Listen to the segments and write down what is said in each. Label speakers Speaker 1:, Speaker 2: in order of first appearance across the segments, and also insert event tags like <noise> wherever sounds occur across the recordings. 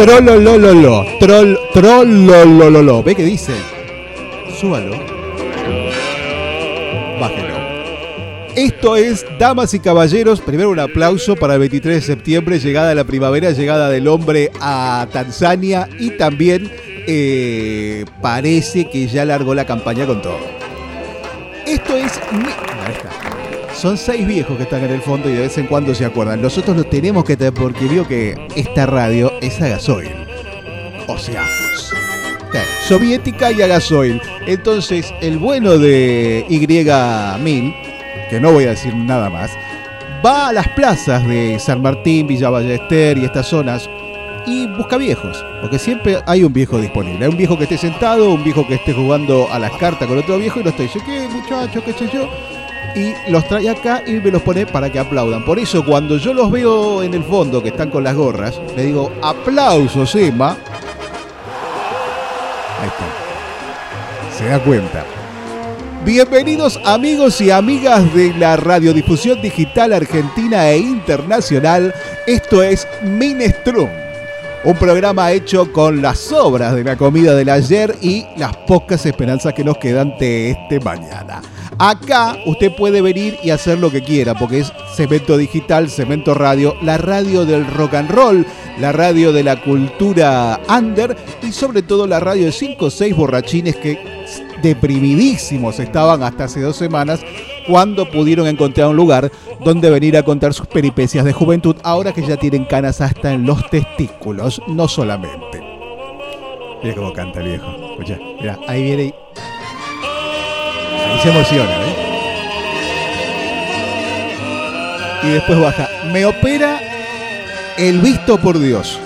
Speaker 1: Trollolololo. Troll, trollolololo. ¿Ve qué dice? Súbalo. Bájelo. Esto es, damas y caballeros, primero un aplauso para el 23 de septiembre, llegada de la primavera, llegada del hombre a Tanzania y también eh, parece que ya largó la campaña con todo. Esto es... está. Son seis viejos que están en el fondo y de vez en cuando se acuerdan. Nosotros lo tenemos que tener porque vio que esta radio es a gasoil. O sea, sí, soviética y a gasoil. Entonces, el bueno de Y1000, que no voy a decir nada más, va a las plazas de San Martín, Villa Ballester y estas zonas y busca viejos, porque siempre hay un viejo disponible. Hay un viejo que esté sentado, un viejo que esté jugando a las cartas con otro viejo y los dice, ¿qué muchacho, qué sé yo? Y los trae acá y me los pone para que aplaudan. Por eso cuando yo los veo en el fondo que están con las gorras, le digo, aplausos, Emma. Ahí está. Se da cuenta. Bienvenidos amigos y amigas de la radiodifusión digital argentina e internacional. Esto es Minestrum, un programa hecho con las sobras de la comida del ayer y las pocas esperanzas que nos quedan de este mañana. Acá usted puede venir y hacer lo que quiera, porque es Cemento Digital, Cemento Radio, la radio del rock and roll, la radio de la cultura under y sobre todo la radio de 5 o 6 borrachines que deprimidísimos estaban hasta hace dos semanas cuando pudieron encontrar un lugar donde venir a contar sus peripecias de juventud, ahora que ya tienen canas hasta en los testículos, no solamente. Mira cómo canta el viejo. Mira, ahí viene se emociona, ¿eh? Y después baja. Me opera el visto por Dios.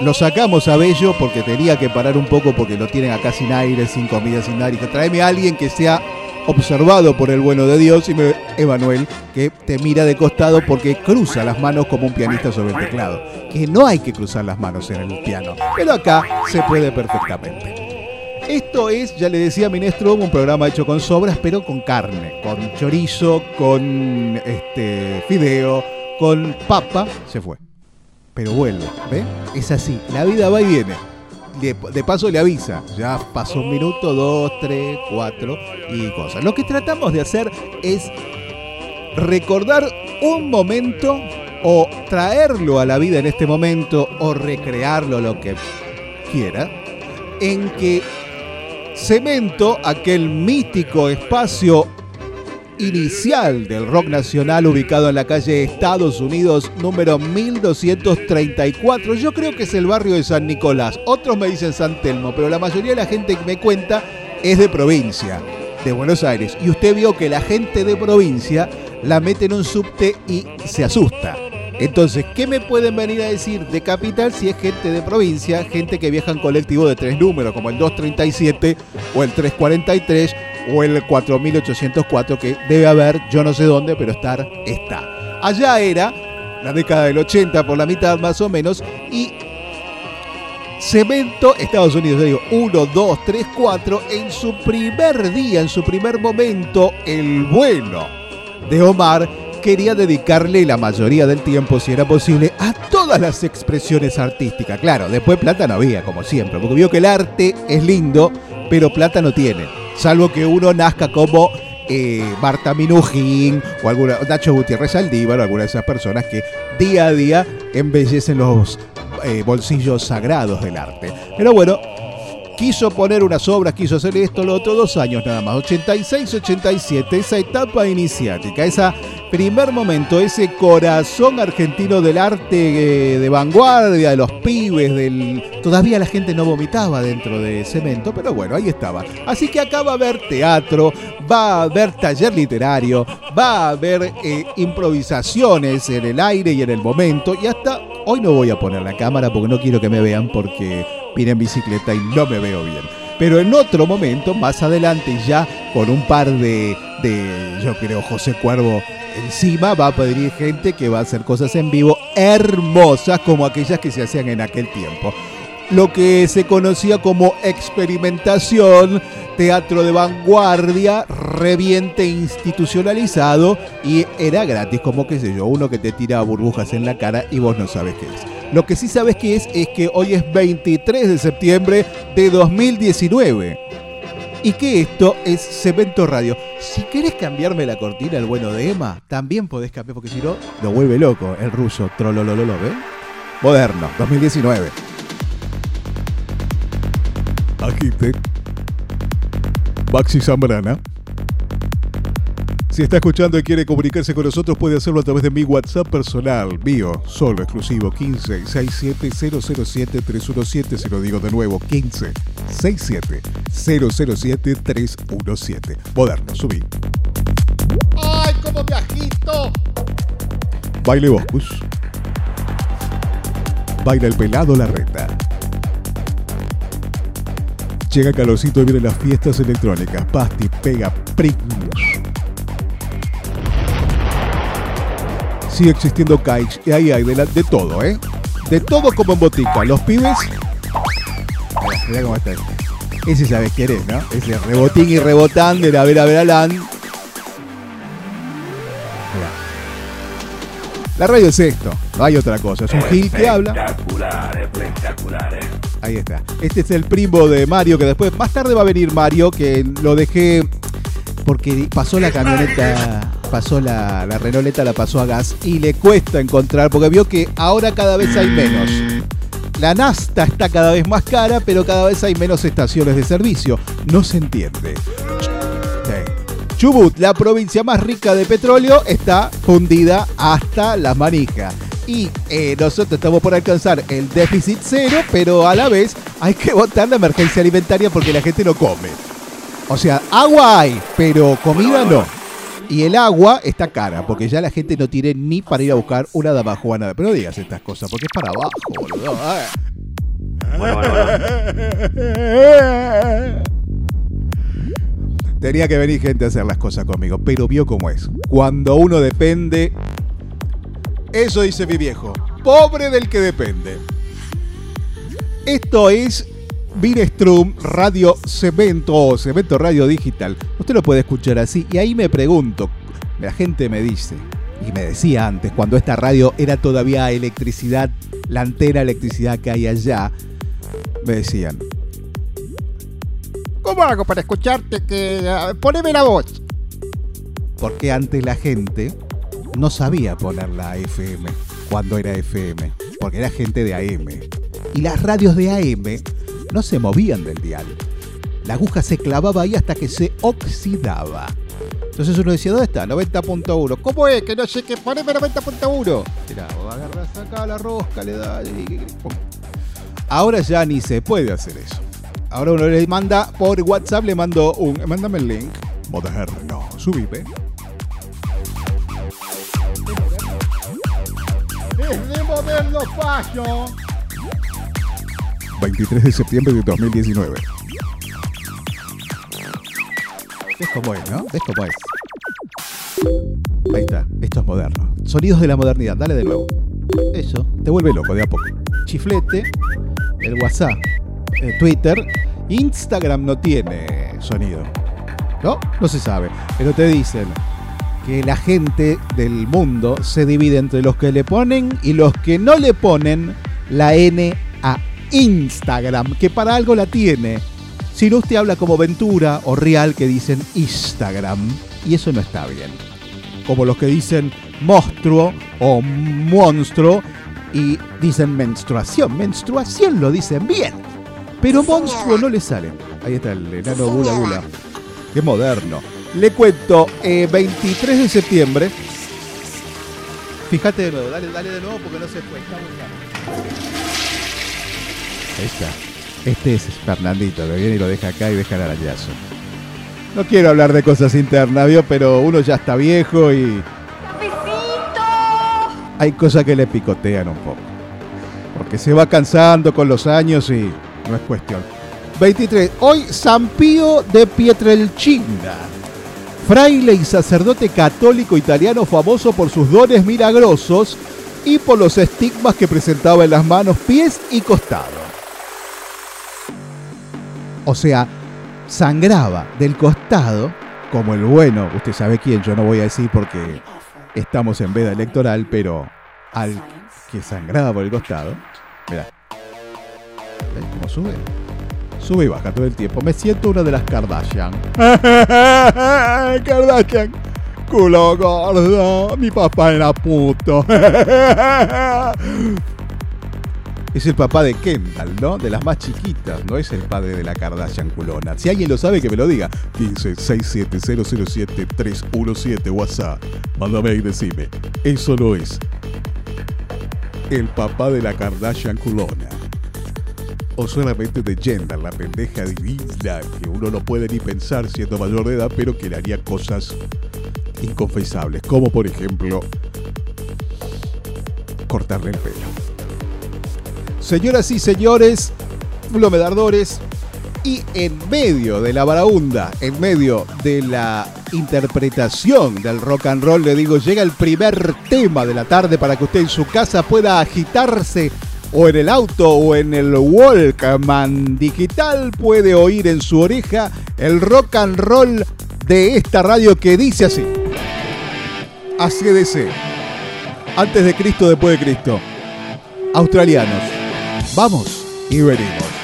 Speaker 1: Lo sacamos a Bello porque tenía que parar un poco porque lo tienen acá sin aire, sin comida, sin. Y dijo, tráeme a alguien que sea observado por el bueno de Dios y me, Emanuel, que te mira de costado porque cruza las manos como un pianista sobre el teclado. Que no hay que cruzar las manos en el piano, pero acá se puede perfectamente. Esto es, ya le decía Minestrum, un programa hecho con sobras, pero con carne, con chorizo, con este fideo, con papa, se fue. Pero vuelve, ¿ve? Es así, la vida va y viene. De paso le avisa, ya pasó un minuto, dos, tres, cuatro y cosas. Lo que tratamos de hacer es recordar un momento o traerlo a la vida en este momento o recrearlo lo que quiera, en que Cemento, aquel mítico espacio inicial del rock nacional ubicado en la calle Estados Unidos número 1234. Yo creo que es el barrio de San Nicolás. Otros me dicen San Telmo, pero la mayoría de la gente que me cuenta es de provincia, de Buenos Aires. Y usted vio que la gente de provincia la mete en un subte y se asusta. Entonces, ¿qué me pueden venir a decir de capital si es gente de provincia, gente que viaja en colectivo de tres números, como el 237 o el 343 o el 4804 que debe haber, yo no sé dónde, pero estar está. Allá era la década del 80 por la mitad más o menos y Cemento, Estados Unidos, yo digo 1, 2, 3, 4, en su primer día, en su primer momento, el bueno de Omar quería dedicarle la mayoría del tiempo, si era posible, a todas las expresiones artísticas. Claro, después plata no había, como siempre, porque vio que el arte es lindo, pero plata no tiene. Salvo que uno nazca como eh, Marta Minujín o alguna, Nacho Gutiérrez Aldívar o alguna de esas personas que día a día embellecen los eh, bolsillos sagrados del arte. Pero bueno, quiso poner unas obras, quiso hacer esto, lo otro, dos años nada más, 86, 87, esa etapa iniciática, esa primer momento, ese corazón argentino del arte eh, de vanguardia, de los pibes, del... Todavía la gente no vomitaba dentro de cemento, pero bueno, ahí estaba. Así que acá va a haber teatro, va a haber taller literario, va a haber eh, improvisaciones en el aire y en el momento, y hasta hoy no voy a poner la cámara porque no quiero que me vean porque vine en bicicleta y no me veo bien. Pero en otro momento, más adelante, ya con un par de, de, yo creo, José Cuervo encima, va a pedir gente que va a hacer cosas en vivo hermosas como aquellas que se hacían en aquel tiempo. Lo que se conocía como experimentación, teatro de vanguardia, reviente institucionalizado y era gratis, como qué sé yo, uno que te tira burbujas en la cara y vos no sabes qué es. Lo que sí sabes que es es que hoy es 23 de septiembre de 2019 y que esto es Cemento Radio. Si querés cambiarme la cortina el bueno de Emma, también podés cambiar porque si no lo vuelve loco el ruso trololololo, ¿ves? Moderno, 2019. Agite. Maxi Zambrana. Si está escuchando y quiere comunicarse con nosotros, puede hacerlo a través de mi WhatsApp personal, mío, solo exclusivo, 15 67 007 317. Se lo digo de nuevo, 15 67 007 317. Moderno, subí.
Speaker 2: ¡Ay, cómo me agito!
Speaker 1: Baile Boscus. Baila el pelado la reta. Llega calorcito y vienen las fiestas electrónicas. Pasti, pega, pringos. Sigue existiendo kites y ahí hay de, de todo, ¿eh? De todo como en botica. Los pibes. Mirá cómo está este. Ese sabes quién es, ¿no? Ese rebotín y rebotán de la Vera Veralán. La radio es esto, no hay otra cosa. Es un gil que habla.
Speaker 3: Espectacular, espectacular.
Speaker 1: Ahí está. Este es el primo de Mario, que después, más tarde va a venir Mario, que lo dejé porque pasó la camioneta, pasó la, la Renoleta, la pasó a gas y le cuesta encontrar, porque vio que ahora cada vez hay menos. La Nasta está cada vez más cara, pero cada vez hay menos estaciones de servicio. No se entiende. Chubut, la provincia más rica de petróleo, está fundida hasta las manijas. Y eh, nosotros estamos por alcanzar el déficit cero, pero a la vez hay que votar la emergencia alimentaria porque la gente no come. O sea, agua hay, pero comida no. Y el agua está cara, porque ya la gente no tiene ni para ir a buscar una dama juana. Pero no digas estas cosas, porque es para abajo, boludo.
Speaker 3: Bueno, bueno, bueno.
Speaker 1: Tenía que venir gente a hacer las cosas conmigo, pero vio cómo es. Cuando uno depende, eso dice mi viejo, pobre del que depende. Esto es Virestrum Radio Cemento o Cemento Radio Digital. Usted lo puede escuchar así y ahí me pregunto, la gente me dice, y me decía antes, cuando esta radio era todavía electricidad, la antena electricidad que hay allá, me decían,
Speaker 2: ¿Cómo hago para escucharte? Que ah, poneme la voz.
Speaker 1: Porque antes la gente no sabía poner la FM cuando era FM, porque era gente de AM. Y las radios de AM no se movían del dial. La aguja se clavaba ahí hasta que se oxidaba. Entonces uno decía, ¿dónde está? 90.1.
Speaker 2: ¿Cómo es? Que no sé qué. Poneme 90.1.
Speaker 1: Mirá, vos agarrás acá la rosca, le das. Ahora ya ni se puede hacer eso. Ahora uno le manda por WhatsApp, le mando un. Mándame el link. Moderno. Subí,
Speaker 2: de moderno fallo.
Speaker 1: 23 de septiembre de 2019. Es como es, ¿no? Es como es. Ahí está, esto es moderno. Sonidos de la modernidad, dale de nuevo. Eso, te vuelve loco de a poco. Chiflete, el WhatsApp, eh, Twitter, Instagram no tiene sonido. ¿No? No se sabe. Pero te dicen que la gente del mundo se divide entre los que le ponen y los que no le ponen la N a Instagram, que para algo la tiene. Si no, usted habla como Ventura o Real que dicen Instagram, y eso no está bien. Como los que dicen monstruo o monstruo y dicen menstruación. Menstruación lo dicen bien, pero monstruo no le sale. Ahí está el enano Gula Gula. Qué moderno. Le cuento, eh, 23 de septiembre. Fíjate de nuevo, dale, dale de nuevo porque no se fue. Está. Ahí está. Este es Fernandito, que viene y lo deja acá y deja el arañazo. No quiero hablar de cosas internas, ¿vio? Pero uno ya está viejo y. Hay cosas que le picotean un poco. Porque se va cansando con los años y no es cuestión. 23. Hoy San Pío de Pietrelcina. Fraile y sacerdote católico italiano famoso por sus dones milagrosos y por los estigmas que presentaba en las manos, pies y costado. O sea, sangraba del costado, como el bueno, usted sabe quién, yo no voy a decir porque estamos en veda electoral, pero al que sangraba por el costado. Mirá. ¿Ves cómo sube? Sube y baja todo el tiempo. Me siento una de las Kardashian. <laughs> Kardashian. Culo gordo. Mi papá era puto. <laughs> Es el papá de Kendall, ¿no? De las más chiquitas, no es el padre de la Kardashian culona. Si alguien lo sabe, que me lo diga. 15 67 317 WhatsApp. Mándame y decime. Eso no es el papá de la Kardashian culona. O solamente de Kendall, la pendeja divina que uno no puede ni pensar siendo mayor de edad, pero que le haría cosas inconfesables, como por ejemplo cortarle el pelo. Señoras y señores, flomedardores, y en medio de la baraunda, en medio de la interpretación del rock and roll, le digo, llega el primer tema de la tarde para que usted en su casa pueda agitarse o en el auto o en el Walkman digital, puede oír en su oreja el rock and roll de esta radio que dice así. ACDC. Antes de Cristo, después de Cristo. Australianos. Vamos y venimos.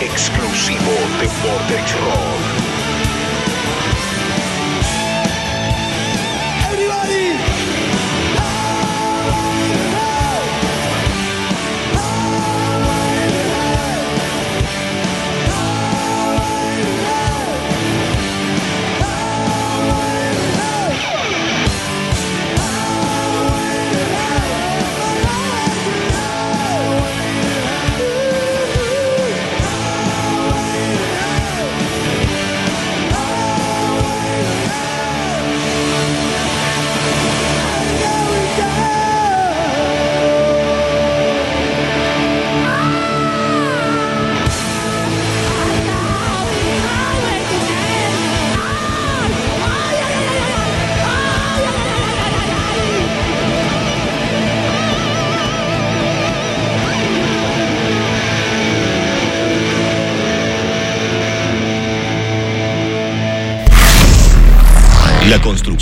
Speaker 4: Exclusivo de Vortex Rock.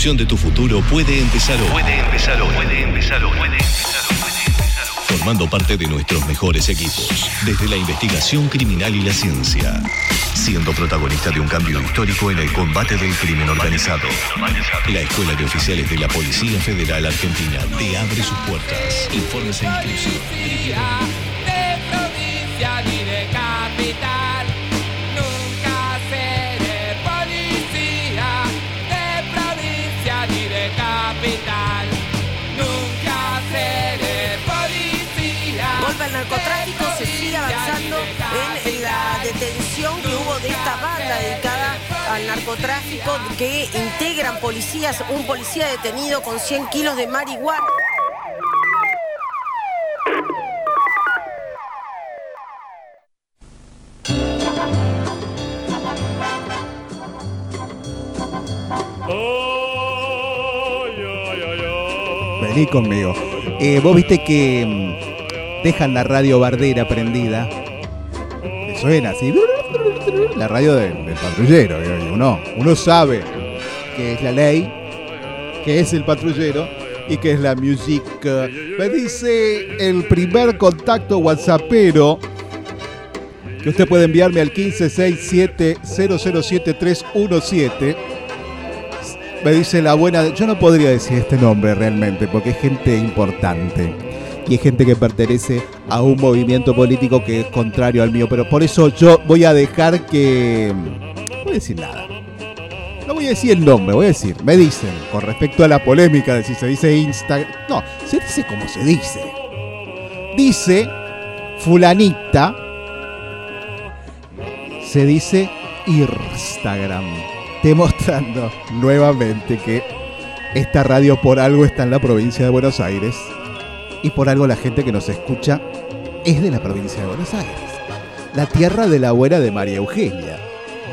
Speaker 5: Construcción de tu futuro puede empezar hoy. Puede empezar hoy. Puede empezar hoy. Puede empezar hoy. Puede empezar hoy. Formando parte de nuestros mejores equipos, desde la investigación criminal y la ciencia, siendo protagonista de un cambio histórico en el combate del crimen organizado. La Escuela de Oficiales de la Policía Federal Argentina te abre sus puertas. Informes e inscripción.
Speaker 6: Al narcotráfico se sigue avanzando en la detención que hubo de esta banda dedicada al narcotráfico que integran policías, un policía detenido con 100 kilos de marihuana.
Speaker 1: Vení conmigo. Eh, Vos viste que mm, dejan la radio bardera prendida. Suena así. La radio del, patrullero. Uno, uno sabe que es la ley, que es el patrullero y que es la música. Me dice el primer contacto whatsappero que usted puede enviarme al 1567-007317. Me dice la buena. Yo no podría decir este nombre realmente, porque es gente importante. Y es gente que pertenece a un movimiento político que es contrario al mío. Pero por eso yo voy a dejar que. No voy a decir nada. No voy a decir el nombre, voy a decir. Me dicen, con respecto a la polémica de si se dice Instagram. No, se dice como se dice. Dice Fulanita. Se dice Instagram demostrando <laughs> nuevamente que esta radio por algo está en la provincia de Buenos Aires y por algo la gente que nos escucha es de la provincia de Buenos Aires. La tierra de la abuela de María Eugenia.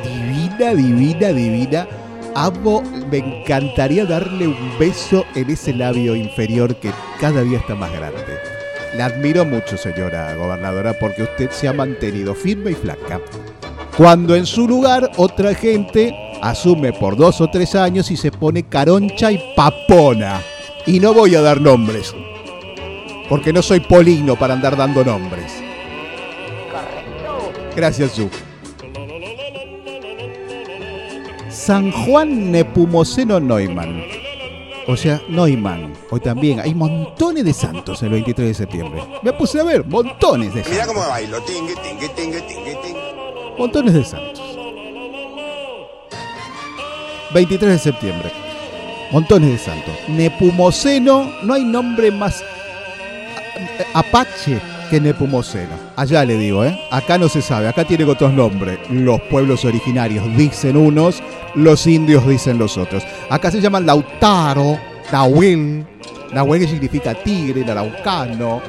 Speaker 1: Divina, divina, divina. Amo, me encantaría darle un beso en ese labio inferior que cada día está más grande. La admiro mucho, señora gobernadora, porque usted se ha mantenido firme y flaca. Cuando en su lugar otra gente asume por dos o tres años y se pone caroncha y papona. Y no voy a dar nombres, porque no soy polino para andar dando nombres. Gracias, Su. San Juan Nepomuceno Neumann. O sea, Neumann. Hoy también hay montones de santos el 23 de septiembre. Me puse a ver, montones de
Speaker 7: Mira
Speaker 1: santos.
Speaker 7: cómo bailo. Tingue, tingue, tingue, tingue, tingue.
Speaker 1: Montones de santos. 23 de septiembre. Montones de santos. Nepumoceno, no hay nombre más apache que Nepumoceno. Allá le digo, ¿eh? Acá no se sabe, acá tiene otros nombres. Los pueblos originarios dicen unos, los indios dicen los otros. Acá se llaman Lautaro, Nahuel. Nahuel que significa tigre, araucano.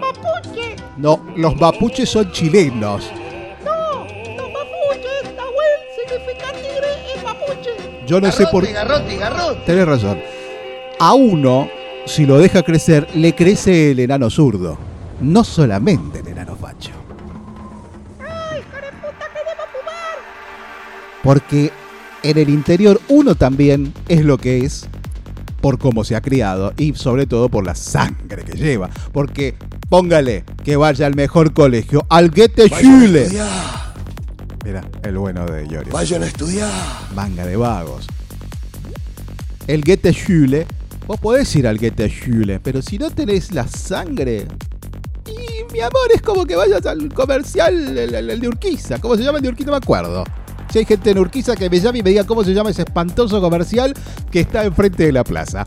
Speaker 2: Mapuche.
Speaker 1: No, los mapuches son chilenos.
Speaker 2: No, los mapuches. Nahuel significa tigre en mapuche.
Speaker 1: Yo no sé por
Speaker 2: Garrote, garrote.
Speaker 1: Tenés razón. A uno, si lo deja crecer, le crece el enano zurdo. No solamente el enano facho.
Speaker 2: Ay, hija de puta, queremos fumar.
Speaker 1: Porque en el interior uno también es lo que es por cómo se ha criado y sobre todo por la sangre que lleva. Porque póngale que vaya al mejor colegio, al Goethe Schule. Mira, el bueno de Yorio.
Speaker 7: Vayan a estudiar.
Speaker 1: Manga de vagos. El Goethe Schule, vos podés ir al Goethe Schule, pero si no tenés la sangre. Y mi amor, es como que vayas al comercial, de Urquiza. ¿Cómo se llama el de Urquiza? No me acuerdo. Si hay gente en Urquiza que me llame y me diga cómo se llama ese espantoso comercial que está enfrente de la plaza.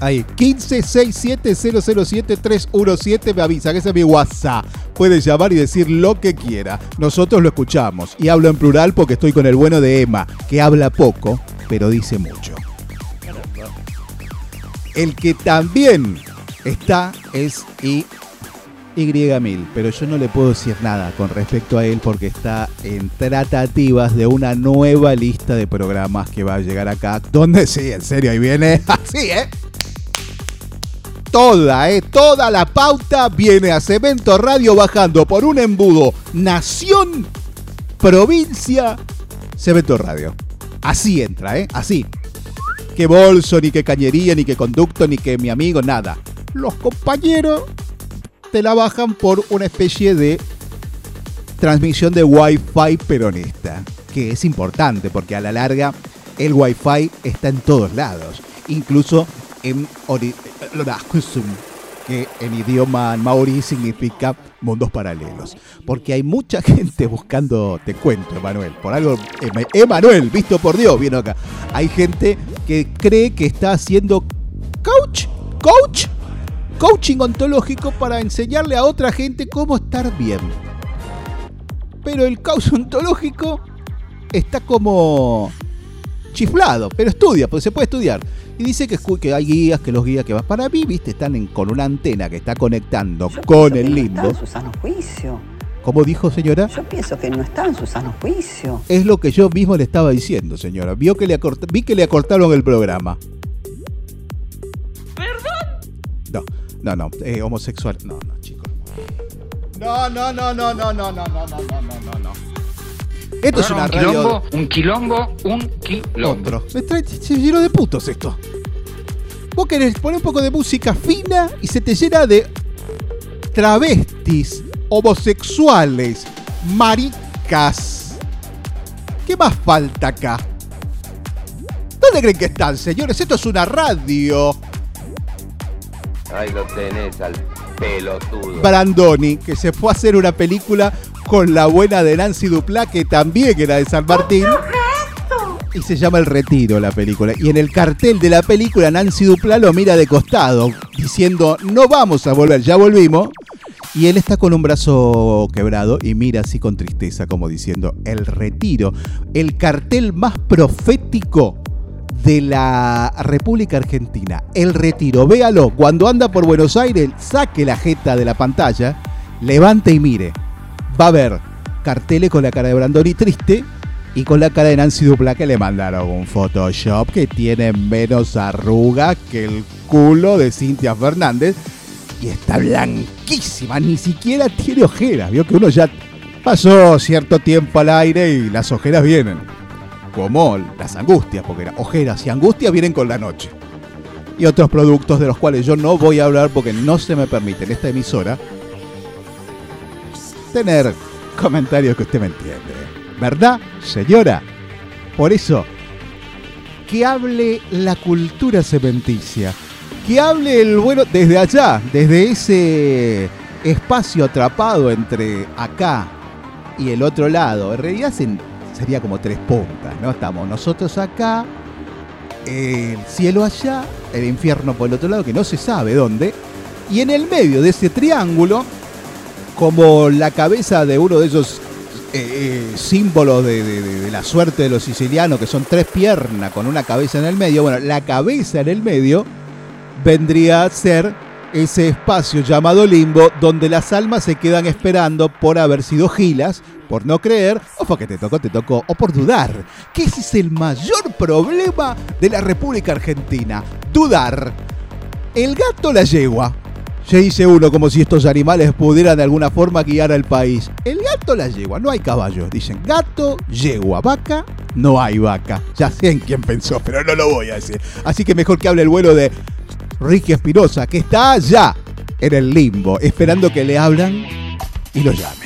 Speaker 1: Ahí, 1567007317 me avisa que ese es mi WhatsApp. Puede llamar y decir lo que quiera. Nosotros lo escuchamos. Y hablo en plural porque estoy con el bueno de Emma, que habla poco, pero dice mucho. El que también está es I, Y1000, pero yo no le puedo decir nada con respecto a él porque está en tratativas de una nueva lista de programas que va a llegar acá. Donde <laughs> sí, en serio, ahí viene <laughs> así, ¿eh? Toda, ¿eh? Toda la pauta viene a Cemento Radio bajando por un embudo. Nación, provincia, Cemento Radio. Así entra, ¿eh? Así. Que bolso, ni que cañería, ni que conducto, ni que mi amigo, nada. Los compañeros te la bajan por una especie de transmisión de Wi-Fi peronista, que es importante porque a la larga el Wi-Fi está en todos lados, incluso en que en idioma maorí significa mundos paralelos. Porque hay mucha <laughs> gente buscando, te cuento, Emanuel, por algo, Em- Emanuel, visto por Dios, vino acá. Hay gente que cree que está haciendo coach, coach, coaching ontológico para enseñarle a otra gente cómo estar bien. Pero el coach ontológico está como chiflado, pero estudia, porque se puede estudiar. Y dice que, hay guías, que los guías que vas para mí, viste, están en- con una antena que está conectando con el limbo.
Speaker 8: No está en su sano juicio.
Speaker 1: ¿Cómo dijo señora?
Speaker 8: Yo pienso que no está en su sano juicio.
Speaker 1: Es lo que yo mismo le estaba diciendo, señora. Vio que le acort- vi que le acortaron el programa. No, no, no, eh, homosexual. No, no, chicos. No, no, no, no, no, no, no, no, no, no, no, no. Esto es una
Speaker 9: un
Speaker 1: radio.
Speaker 9: quilombo, un quilombo, un quilombo.
Speaker 1: Otro. Me trae- se llenó de putos esto. Vos querés poner un poco de música fina y se te llena de travestis, homosexuales, maricas. ¿Qué más falta acá? ¿Dónde creen que están, señores? Esto es una radio.
Speaker 10: Ahí lo tenés al pelotudo.
Speaker 1: Brandoni, que se fue a hacer una película con la buena de Nancy Duplá, que también era de San Martín. Y se llama El Retiro la película. Y en el cartel de la película Nancy Duplá lo mira de costado, diciendo, no vamos a volver, ya volvimos. Y él está con un brazo quebrado y mira así con tristeza, como diciendo, El Retiro, el cartel más profético de la República Argentina. El Retiro, véalo, cuando anda por Buenos Aires, saque la jeta de la pantalla, levante y mire. Va a ver carteles con la cara de Brandoni triste y con la cara de Nancy Dupla que le mandaron un Photoshop que tiene menos arruga que el culo de Cintia Fernández y está blanquísima, ni siquiera tiene ojeras. Vio que uno ya pasó cierto tiempo al aire y las ojeras vienen. Como las angustias, porque las ojeras y angustias vienen con la noche. Y otros productos de los cuales yo no voy a hablar porque no se me permite en esta emisora tener comentarios que usted me entiende. ¿Verdad, señora? Por eso, que hable la cultura cementicia. Que hable el bueno desde allá, desde ese espacio atrapado entre acá y el otro lado. En realidad se- sería como tres puntas, ¿no? Estamos nosotros acá, el cielo allá, el infierno por el otro lado, que no se sabe dónde. Y en el medio de ese triángulo, como la cabeza de uno de esos eh, eh, símbolos de, de- la suerte de los sicilianos, que son tres piernas con una cabeza en el medio, bueno, la cabeza en el medio vendría a ser ese espacio llamado limbo, donde las almas se quedan esperando por haber sido gilas, por no creer, o porque te tocó, te tocó, o por dudar. Que ese es el mayor problema de la República Argentina, dudar. El gato la yegua. Se dice uno como si estos animales pudieran de alguna forma guiar al país. El gato la yegua, no hay caballos. Dicen gato, yegua, vaca, no hay vaca. Ya sé en quién pensó, pero no lo voy a decir. Así que mejor que hable el vuelo de Ricky Espinosa, que está allá en el limbo, esperando que le hablan y lo llamen.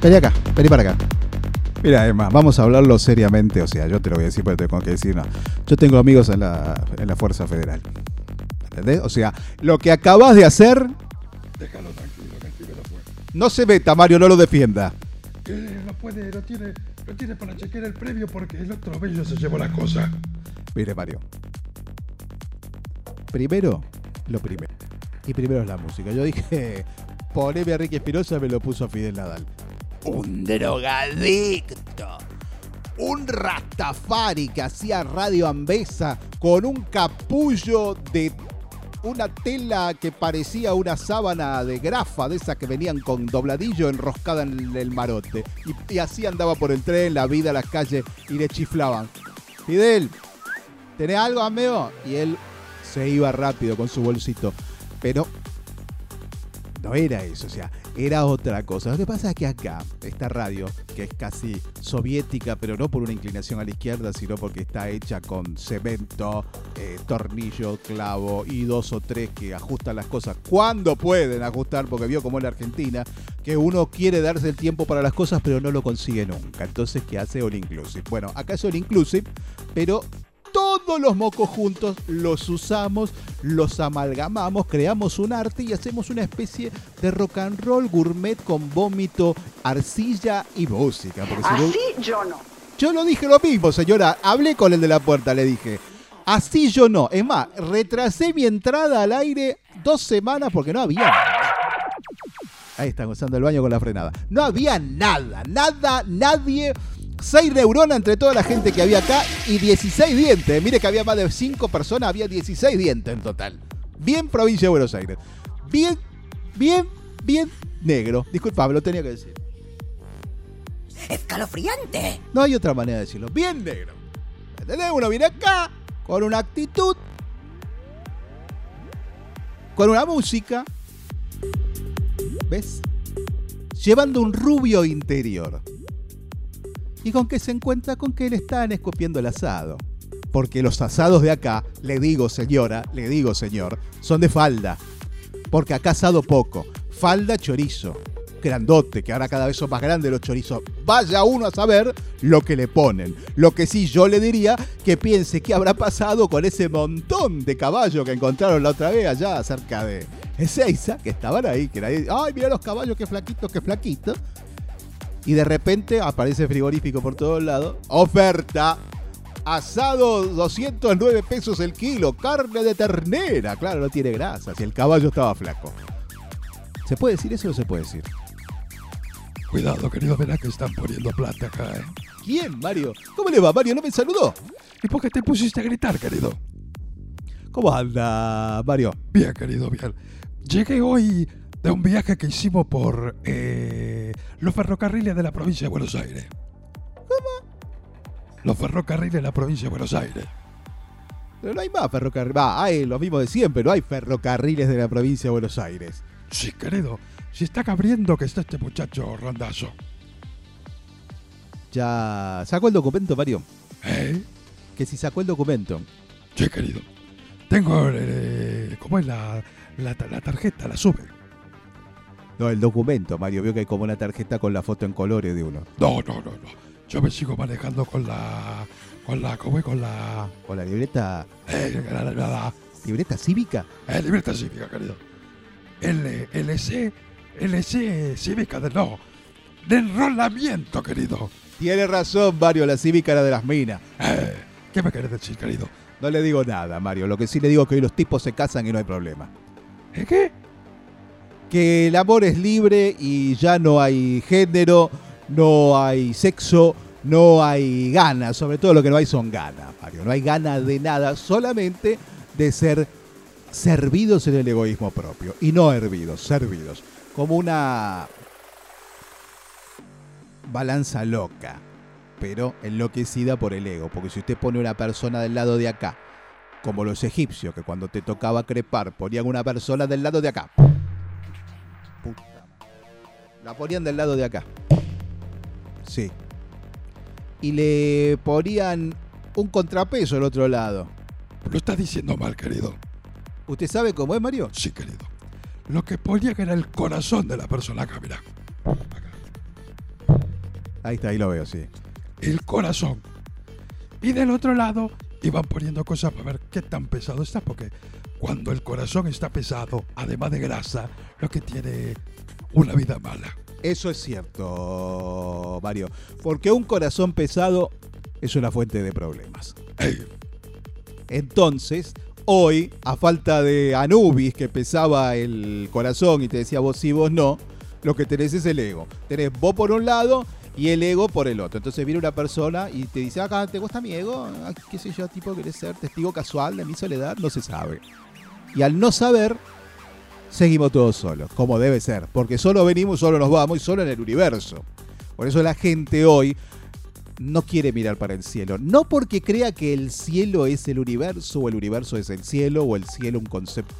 Speaker 1: Vení acá, vení para acá. Mira, Emma, vamos a hablarlo seriamente. O sea, yo te lo voy a decir, pero tengo que decir, no. Yo tengo amigos en la, en la Fuerza Federal. ¿Entendés? O sea, lo que acabas de hacer.
Speaker 11: Déjalo tranquilo, que el pibe lo puede.
Speaker 1: No se meta, Mario, no lo defienda.
Speaker 11: Que lo puede, lo tiene, lo tiene para chequear el premio porque el otro bello se llevó la cosa.
Speaker 1: Mire, Mario. Primero, lo primero. Y primero es la música. Yo dije, <laughs> poneme a Ricky Espinosa, me lo puso a Fidel Nadal. Un drogadicto. Un rastafari que hacía radio ambesa con un capullo de una tela que parecía una sábana de grafa, de esas que venían con dobladillo enroscada en el marote. Y, así andaba por el tren, la vida, las calles y le chiflaban. Fidel, ¿tenés algo, amigo? Y él se iba rápido con su bolsito. Pero no era eso, o sea, era otra cosa. Lo que pasa es que acá, esta radio, que es casi soviética, pero no por una inclinación a la izquierda, sino porque está hecha con cemento, eh, tornillo, clavo y dos o tres que ajustan las cosas cuando pueden ajustar, porque vio como en la Argentina, que uno quiere darse el tiempo para las cosas, pero no lo consigue nunca. Entonces, ¿qué hace All Inclusive? Bueno, acá es All Inclusive, pero todos los mocos juntos los usamos, los amalgamamos, creamos un arte y hacemos una especie de rock and roll gourmet con vómito, arcilla y música. Porque si no-
Speaker 8: Así yo no.
Speaker 1: yo lo dije lo mismo, señora. Hablé con el de la puerta, le dije. Así yo no. Es más, retrasé mi entrada al aire dos semanas porque no había nada. Ahí están usando el baño con la frenada. No había nada, nada, nadie. Seis neuronas entre toda la gente que había acá y 16 dientes. Mire que había más de 5 personas, había 16 dientes en total. Bien provincia de Buenos Aires. Bien, bien, bien negro. Disculpame, lo tenía que decir.
Speaker 2: Escalofriante.
Speaker 1: No hay otra manera de decirlo. Bien negro. ¿Entendés? Uno viene acá con una actitud, con una música. ¿Ves? Llevando un rubio interior. ¿Y con qué se encuentra? Con que le están escupiendo el asado. Porque los asados de acá, le digo señora, le digo señor, son de falda. Porque acá asado poco. Falda chorizo. Grandote, que ahora cada vez son más grandes los chorizos. Vaya uno a saber lo que le ponen. Lo que sí yo le diría que piense qué habrá pasado con ese montón de caballos que encontraron la otra vez allá cerca de Ezeiza, que estaban ahí, que ay, mira los caballos, qué flaquitos, qué flaquitos. Y de repente aparece frigorífico por todos lados. Oferta. Asado 209 pesos el kilo. Carne de ternera. Claro, no tiene grasa. Si el caballo estaba flaco. ¿Se puede decir eso o no se puede decir?
Speaker 11: Cuidado, querido, verá que están poniendo plata acá, ¿eh?
Speaker 1: ¿Quién, Mario? ¿Cómo le va, Mario? ¿No me saludó?
Speaker 11: ¿Y por qué te pusiste a gritar, querido?
Speaker 1: ¿Cómo anda, Mario?
Speaker 11: Bien, querido, bien. Llegué hoy de un viaje que hicimos por eh, los ferrocarriles de la provincia de Buenos Aires. ¿Cómo? Los ferrocarriles de la provincia de Buenos Aires.
Speaker 1: Pero no hay más ferrocarriles. Va, hay lo mismo de siempre, no hay ferrocarriles de la provincia de Buenos Aires.
Speaker 11: Sí, querido. Si está cabriendo que está este muchacho Randazo.
Speaker 1: Ya sacó el documento, Mario.
Speaker 11: ¿Eh?
Speaker 1: Que si sacó el documento.
Speaker 11: Sí, querido. Tengo, eh, ¿cómo es la, la, la tarjeta? La sube.
Speaker 1: No, el documento, Mario. Vio que hay como una tarjeta con la foto en colores de uno.
Speaker 11: No, no, no, no. Yo me sigo manejando con la. Con la. ¿Cómo es? Con la.
Speaker 1: Con la libreta.
Speaker 11: Eh, la, la, la-
Speaker 1: ¿Libreta cívica?
Speaker 11: eh, libreta cívica, querido. L, LC. LC cívica de. No. De enrolamiento, querido.
Speaker 1: Tiene razón, Mario. La cívica era de las minas.
Speaker 11: Eh, ¿Qué me querés decir, querido?
Speaker 1: No le digo nada, Mario. Lo que sí le digo es que hoy los tipos se casan y no hay problema.
Speaker 11: ¿Eh, qué?
Speaker 1: Que el amor es libre y ya no hay género, no hay sexo, no hay ganas. Sobre todo lo que no hay son ganas, Mario. No hay ganas de nada, solamente de ser servidos en el egoísmo propio. Y no hervidos, servidos. Como una balanza loca, pero enloquecida por el ego. Porque si usted pone una persona del lado de acá, como los egipcios, que cuando te tocaba crepar ponían una persona del lado de acá. Puta. La ponían del lado de acá. Sí. Y le ponían un contrapeso al otro lado.
Speaker 11: Lo estás diciendo mal, querido.
Speaker 1: ¿Usted sabe cómo es, Mario?
Speaker 11: Sí, querido. Lo que ponía que era el corazón de la persona acá, mirá.
Speaker 1: Ahí está, ahí lo veo, sí.
Speaker 11: El corazón. Y del otro lado iban poniendo cosas para ver qué tan pesado está, porque cuando el corazón está pesado, además de grasa, lo que tiene una vida mala.
Speaker 1: Eso es cierto, Mario. Porque un corazón pesado es una fuente de problemas.
Speaker 11: Ey,
Speaker 1: Entonces, hoy, a falta de Anubis que pesaba el corazón y te decía vos sí, vos no, lo que tenés es el ego. Tenés vos por un lado y el ego por el otro. Entonces viene una persona y te dice, acá, ¿te gusta mi ego? Ah, ¿Qué sé yo, tipo, querés ser testigo casual de mi soledad? No se sabe. Y al no saber, seguimos todos solos, como debe ser. Porque solo venimos, solo nos vamos y solo en el universo. Por eso la gente hoy no quiere mirar para el cielo. No porque crea que el cielo es el universo, o el universo es el cielo, o el cielo un concepto.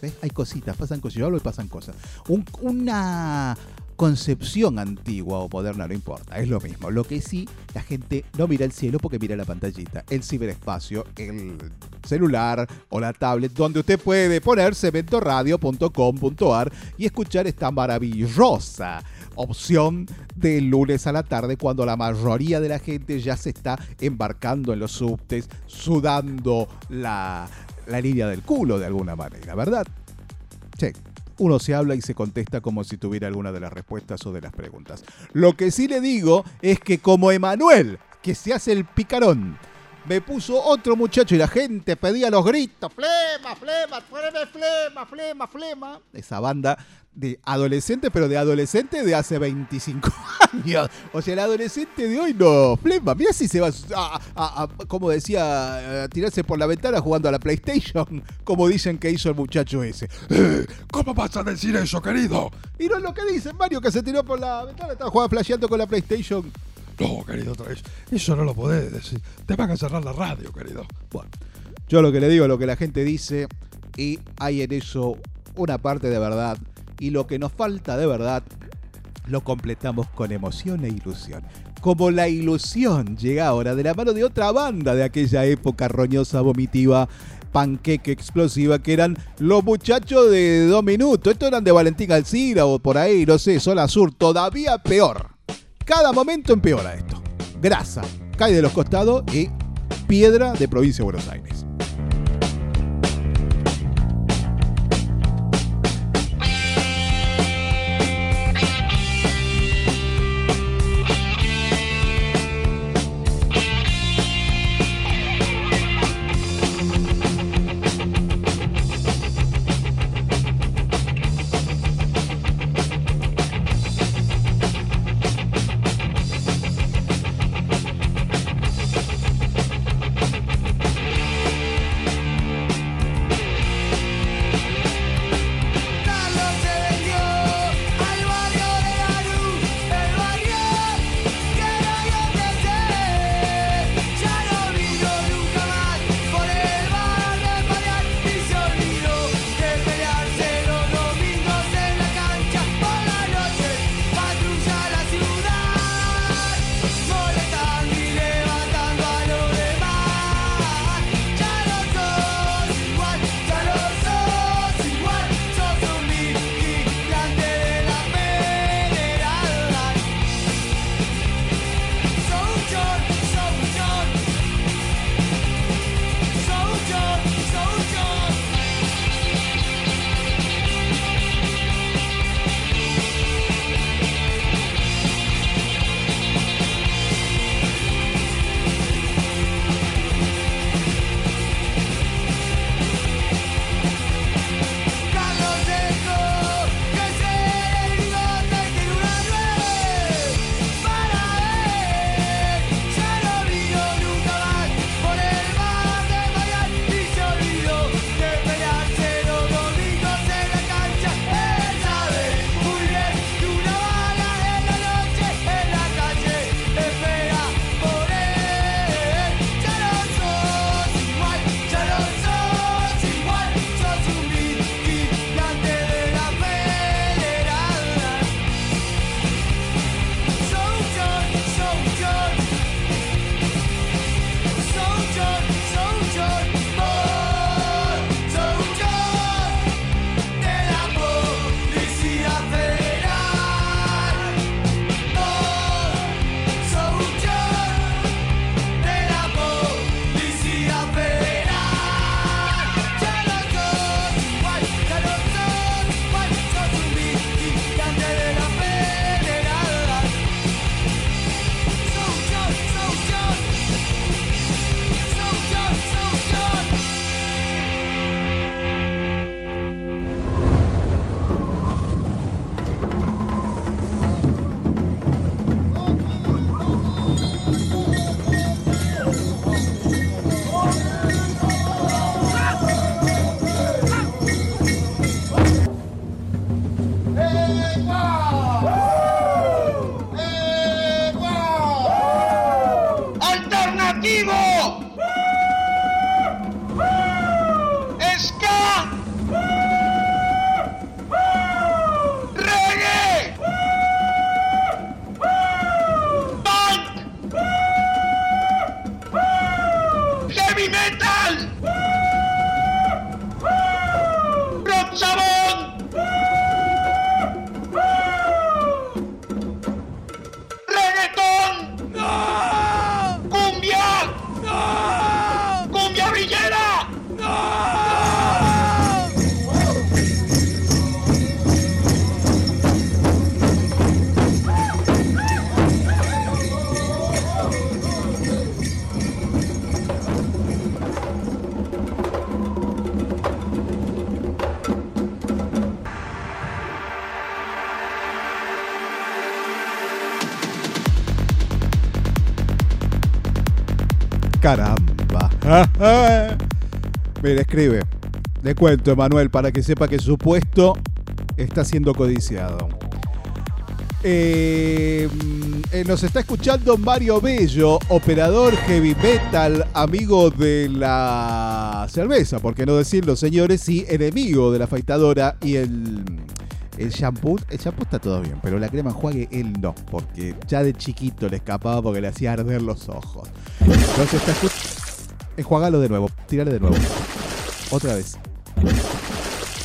Speaker 1: ¿Ves? Hay cositas, pasan cosas. Yo hablo y pasan cosas. Un- una concepción antigua o moderna, no importa, es lo mismo. Lo que sí, la gente no mira el cielo porque mira la pantallita, el ciberespacio, el celular o la tablet, donde usted puede poner cementoradio.com.ar y escuchar esta maravillosa opción de lunes a la tarde cuando la mayoría de la gente ya se está embarcando en los subtes, sudando la, la línea del culo de alguna manera, ¿verdad? Sí. Uno se habla y se contesta como si tuviera alguna de las respuestas o de las preguntas. Lo que sí le digo es que como Emanuel, que se hace el picarón, me puso otro muchacho y la gente pedía los gritos, flema, flema, flema, flema, flema, flema. Esa banda de adolescente, pero de adolescente de hace 25 <laughs> años. O sea, el adolescente de hoy no, flema. Mira si se va a, a- a- como decía, a tirarse por la ventana jugando a la PlayStation, como dicen que hizo el muchacho ese.
Speaker 11: Eh, ¿Cómo vas a decir eso, querido?
Speaker 1: Y no es lo que dicen, Mario, que se tiró por la ventana, estaba jugando flasheando con la PlayStation.
Speaker 11: No, querido, otra vez. Eso no lo podés decir. Te van a cerrar la radio, querido.
Speaker 1: Bueno, yo lo que le digo es lo que la gente dice y hay en eso una parte de verdad y lo que nos falta de verdad lo completamos con emoción e ilusión. Como la ilusión llega ahora de la mano de otra banda de aquella época roñosa, vomitiva, panqueque explosiva, que eran los muchachos de dos minutos. Estos eran de Valentín Alcira o por ahí, no sé, Zona Sur, todavía peor. Cada momento empeora esto. Grasa, cae de los costados y piedra de provincia de Buenos Aires. Cuento, Emanuel, para que sepa que su puesto está siendo codiciado. Eh, eh, nos está escuchando Mario Bello, operador heavy metal, amigo de la cerveza, por qué no decirlo, señores, y enemigo de la afeitadora y el, el shampoo. El shampoo está todo bien, pero la crema enjuague él no, porque ya de chiquito le escapaba porque le hacía arder los ojos. Entonces está escuchando. Enjuagalo de nuevo, tírale de nuevo. Otra vez.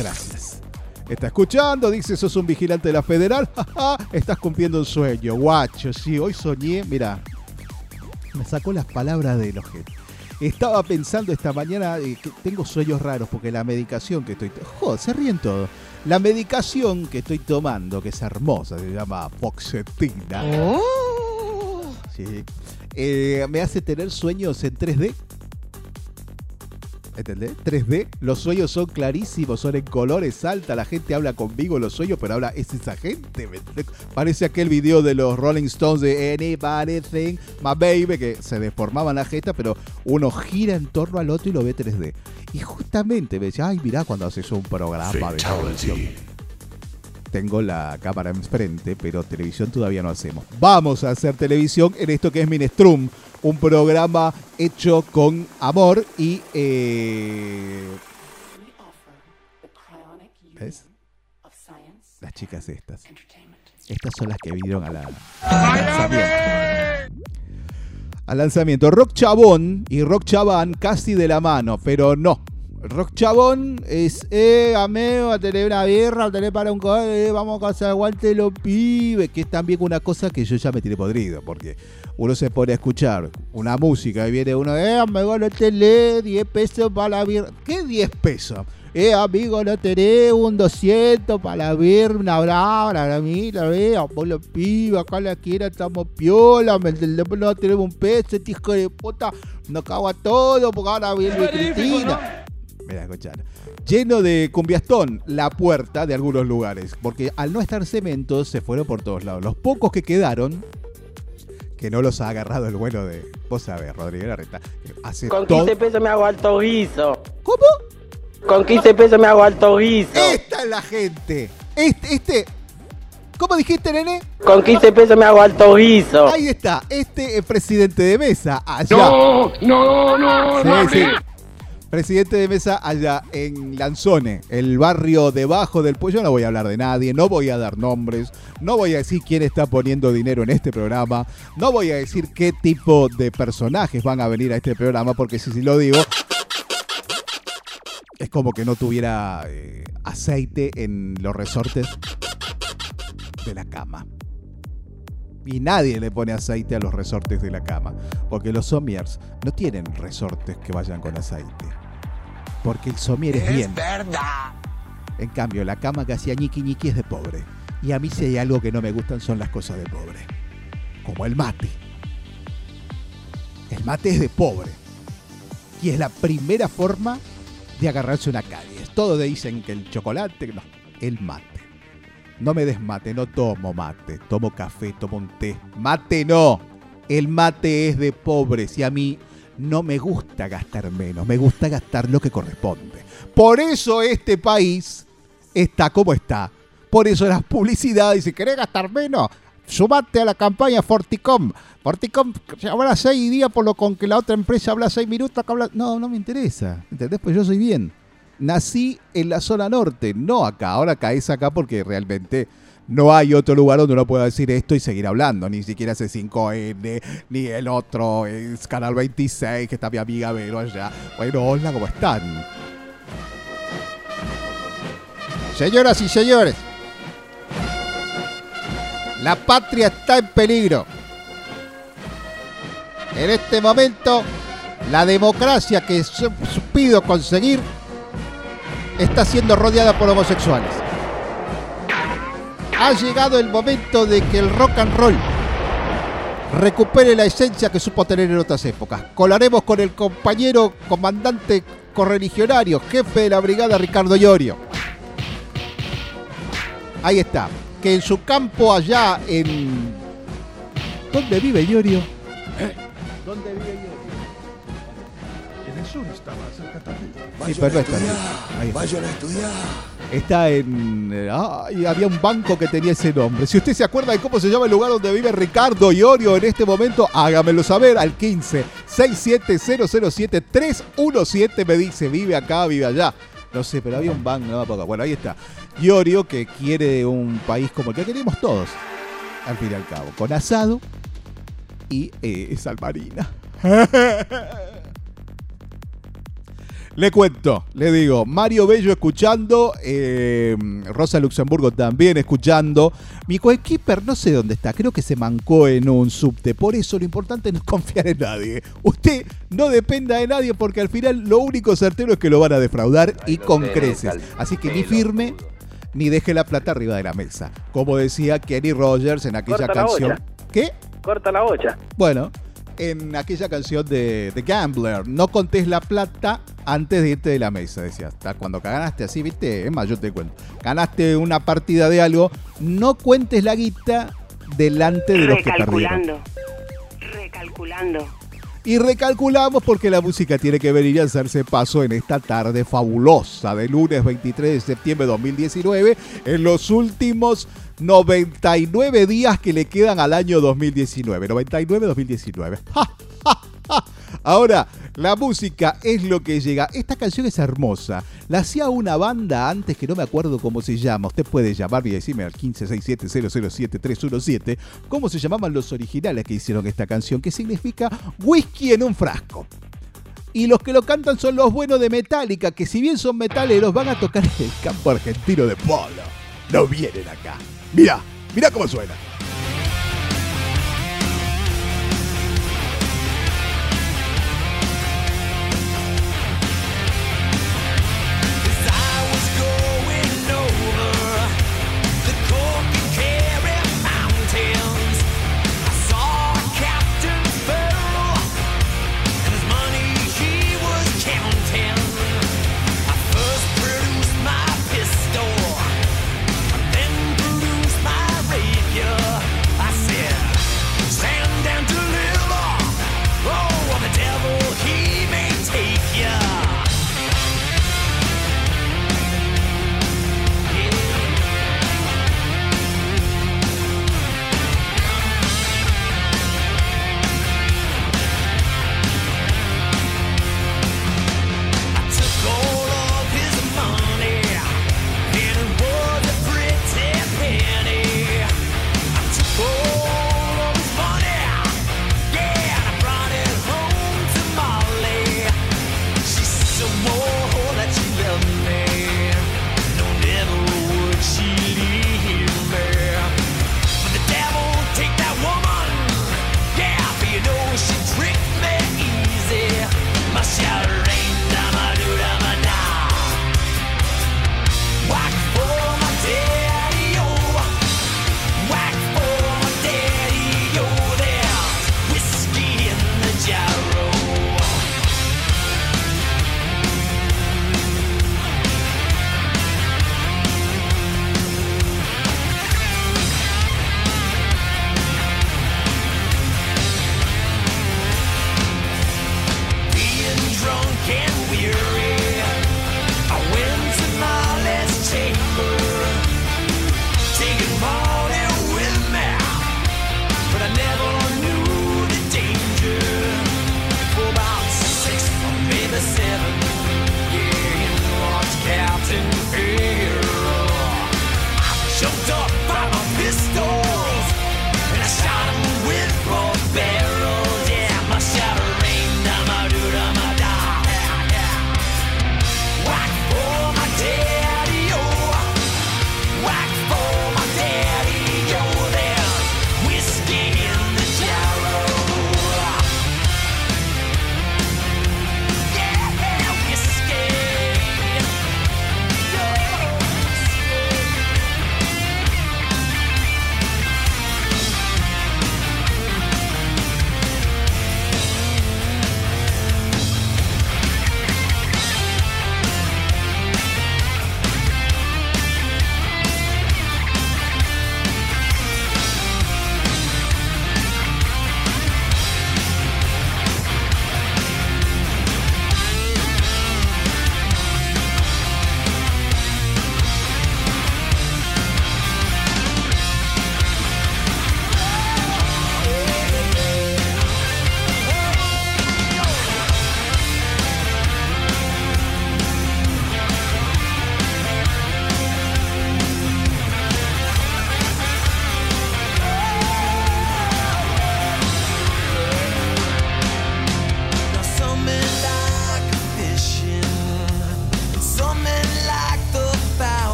Speaker 1: Gracias. Está escuchando, dice, sos un vigilante de la federal. <laughs> Estás cumpliendo un sueño, guacho. Sí, hoy soñé, mira, me sacó las palabras del ojete. Estaba pensando esta mañana eh, que tengo sueños raros porque la medicación que estoy... Joder, se ríen todo. La medicación que estoy tomando, que es hermosa, se llama Foxetina. Sí. Eh, me hace tener sueños en 3D. ¿Entendés? 3D. Los sueños son clarísimos, son en colores alta. La gente habla conmigo los sueños, pero habla, es esa gente. Parece aquel video de los Rolling Stones de Anything, My Baby, que se deformaban la jeta, pero uno gira en torno al otro y lo ve 3D. Y justamente me decía, ay, mirá cuando haces un programa de televisión. Tengo la cámara enfrente, pero televisión todavía no hacemos. Vamos a hacer televisión en esto que es Minestrum, un programa hecho con amor y... eh, ¿Ves? Las chicas estas. Estas son las que vinieron a la, lanzamiento. Al lanzamiento. Rock Chabón y Rock Chabán casi de la mano, pero no. Rock Chabón es, eh, amigo, a tener una birra, a tener para un co- eh, vamos a hacer aguante los pibes, que es también una cosa que yo ya me tiré podrido, porque uno se pone a escuchar una música y viene uno, eh, amigo, no tenés 10 pesos para la birra. ¿Qué 10 pesos? Eh, amigo, no tenés un 200 para la birra, una brava, la mira, eh, por los pibes, acá la quiera, estamos piola, me no tenemos un peso, este hijo de puta, nos cago a todo, porque ahora viene Cristina. Mira, escuchar. Lleno de cumbiastón la puerta de algunos lugares, porque al no estar cemento se fueron por todos lados. Los pocos que quedaron, que no los ha agarrado el vuelo de, vos sabés, Rodríguez Larreta, hace
Speaker 12: Con
Speaker 1: todo-
Speaker 12: 15 pesos me hago alto guiso.
Speaker 1: ¿Cómo?
Speaker 12: Con 15 pesos me hago alto guiso.
Speaker 1: Esta es la gente. Este, este. ¿Cómo dijiste, nene?
Speaker 12: Con 15 pesos me hago alto guiso.
Speaker 1: Ahí está. Este es presidente de mesa. Allá.
Speaker 12: No, no, no,
Speaker 1: Sí,
Speaker 12: no
Speaker 1: sí. Presidente de mesa allá en Lanzone, el barrio debajo del pueblo. Yo no voy a hablar de nadie, no voy a dar nombres, no voy a decir quién está poniendo dinero en este programa, no voy a decir qué tipo de personajes van a venir a este programa, porque si, si lo digo, es como que no tuviera eh, aceite en los resortes de la cama. Y nadie le pone aceite a los resortes de la cama. Porque los somiers no tienen resortes que vayan con aceite. Porque el somier es, bien.
Speaker 13: verdad.
Speaker 1: En cambio, la cama que hacía ñiqui ñiqui es de pobre. Y a mí si hay algo que no me gustan son las cosas de pobre. Como el mate. El mate es de pobre. Y es la primera forma de agarrarse una caries. Todos dicen que el chocolate, no, el mate. No me des mate, no tomo mate. Tomo café, tomo un té. Mate no. El mate es de pobres y a mí no me gusta gastar menos, me gusta gastar lo que corresponde. Por eso este país está como está. Por eso las publicidades, si querés gastar menos, sumate a la campaña Forticom. Forticom habla seis días por lo con que la otra empresa habla seis minutos. acá habla... No, no me interesa. ¿Entendés? Pues yo soy bien. Nací en la zona norte, no acá. Ahora caes acá porque realmente no hay otro lugar donde uno pueda decir esto y seguir hablando. Ni siquiera C5N, ni el otro, es Canal 26, que está mi amiga Vero allá. Bueno, hola, ¿cómo están? Señoras y señores, la patria está en peligro. En este momento, la democracia que pido conseguir está siendo rodeada por homosexuales. Ha llegado el momento de que el rock and roll recupere la esencia que supo tener en otras épocas. Colaremos con el compañero comandante correligionario, jefe de la brigada Ricardo Llorio. Ahí está. Que en su campo allá en... ¿Dónde vive Llorio? ¿Dónde vive Llorio?
Speaker 11: Sur estaba, cerca también.
Speaker 1: Sí, pero no está ahí. Ahí está.
Speaker 7: Vayan a estudiar.
Speaker 1: Está en. eh, ay, había un banco que tenía ese nombre. Si usted se acuerda de cómo se llama el lugar donde vive Ricardo Iorio en este momento, hágamelo saber al 15 67007 317. Me dice, vive acá, vive allá. No sé, pero había un banco, no. Bueno, ahí está. Iorio que quiere un país como el que queremos todos, al fin y al cabo, con asado y eh, sal marina. <laughs> Le cuento, le digo, Mario Bello escuchando, eh, Rosa Luxemburgo también escuchando. Mi coequiper no sé dónde está, creo que se mancó en un subte. Por eso lo importante no es <laughs> confiar en nadie. Usted no dependa de nadie porque al final lo único certero es que lo van a defraudar y con
Speaker 10: tenés,
Speaker 1: creces. Así que ni firme ni deje la plata arriba de la mesa. Como decía Kenny Rogers en aquella
Speaker 12: Corta la
Speaker 1: canción.
Speaker 12: olla.
Speaker 1: ¿Qué?
Speaker 12: Corta la bocha.
Speaker 1: Bueno, en aquella canción de The Gambler, no contés la plata antes de irte de la mesa, decía. Hasta cuando ganaste así, viste, es más, yo te cuento. Ganaste una partida de algo, no cuentes la guita delante de los que.
Speaker 14: Recalculando. Recalculando.
Speaker 1: Y recalculamos porque la música tiene que venir y hacerse paso en esta tarde fabulosa de lunes 23 de septiembre de 2019, en los últimos 99 días que le quedan al año 2019. 99-2019. <laughs> ¡Ja, ja, ja! Ahora, la música es lo que llega. Esta canción es hermosa. La hacía una banda antes que no me acuerdo cómo se llama. Usted puede llamarme y decirme al 1567-007-317 cómo se llamaban los originales que hicieron esta canción, que significa whisky en un frasco. Y los que lo cantan son los buenos de Metallica, que si bien son metaleros, van a tocar en el campo argentino de polo. No vienen acá. Mira, mira cómo suena.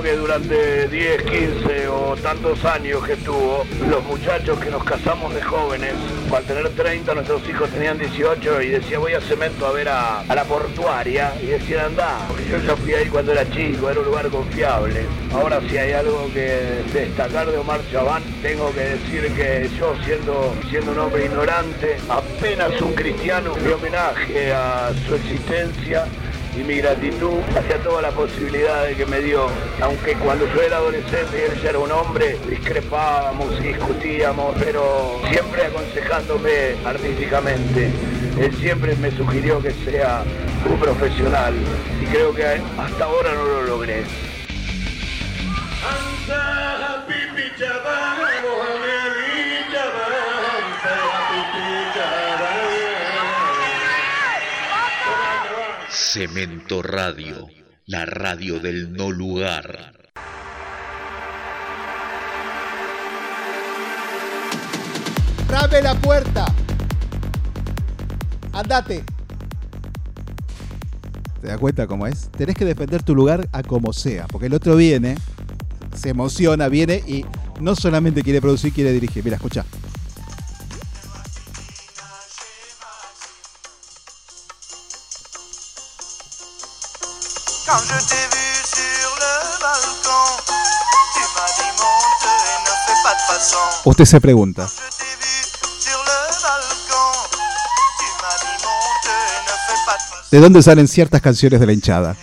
Speaker 15: Que durante 10, 15 o tantos años que estuvo, los muchachos que nos casamos de jóvenes, al tener 30 nuestros hijos tenían 18 y decía voy a cemento a ver a, a la portuaria y decían anda, porque yo ya fui ahí cuando era chico, era un lugar confiable. Ahora si hay algo que destacar de Omar Chabán, tengo que decir que yo siendo, siendo un hombre ignorante, apenas un cristiano, mi homenaje a su existencia y mi gratitud hacia toda la posibilidad de que me dio, aunque cuando yo era adolescente y él ya era un hombre, discrepábamos discutíamos, pero siempre aconsejándome artísticamente. Él siempre me sugirió que sea un profesional y creo que hasta ahora no lo logré.
Speaker 5: Cemento Radio, la radio del no lugar.
Speaker 1: ¡Abre la puerta! ¡Andate! ¿Te das cuenta cómo es? Tenés que defender tu lugar a como sea, porque el otro viene, se emociona, viene y no solamente quiere producir, quiere dirigir. Mira, escucha.
Speaker 16: Quand je t'ai vu sur le balcon, tu m'as dit monte et ne fais pas de façon.
Speaker 1: Usted se pregunta.
Speaker 16: ¿de
Speaker 1: dónde salen ciertas canciones de la hinchada?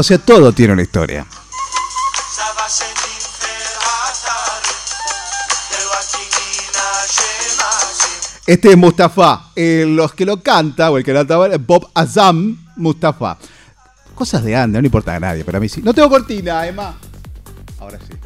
Speaker 1: O sea, todo tiene una historia. Este es Mustafa. Eh, los que lo canta, o el que lo cantaba, es Bob Azam Mustafa. Cosas de anda, no importa a nadie, pero a mí sí. No tengo cortina, Emma. Ahora sí.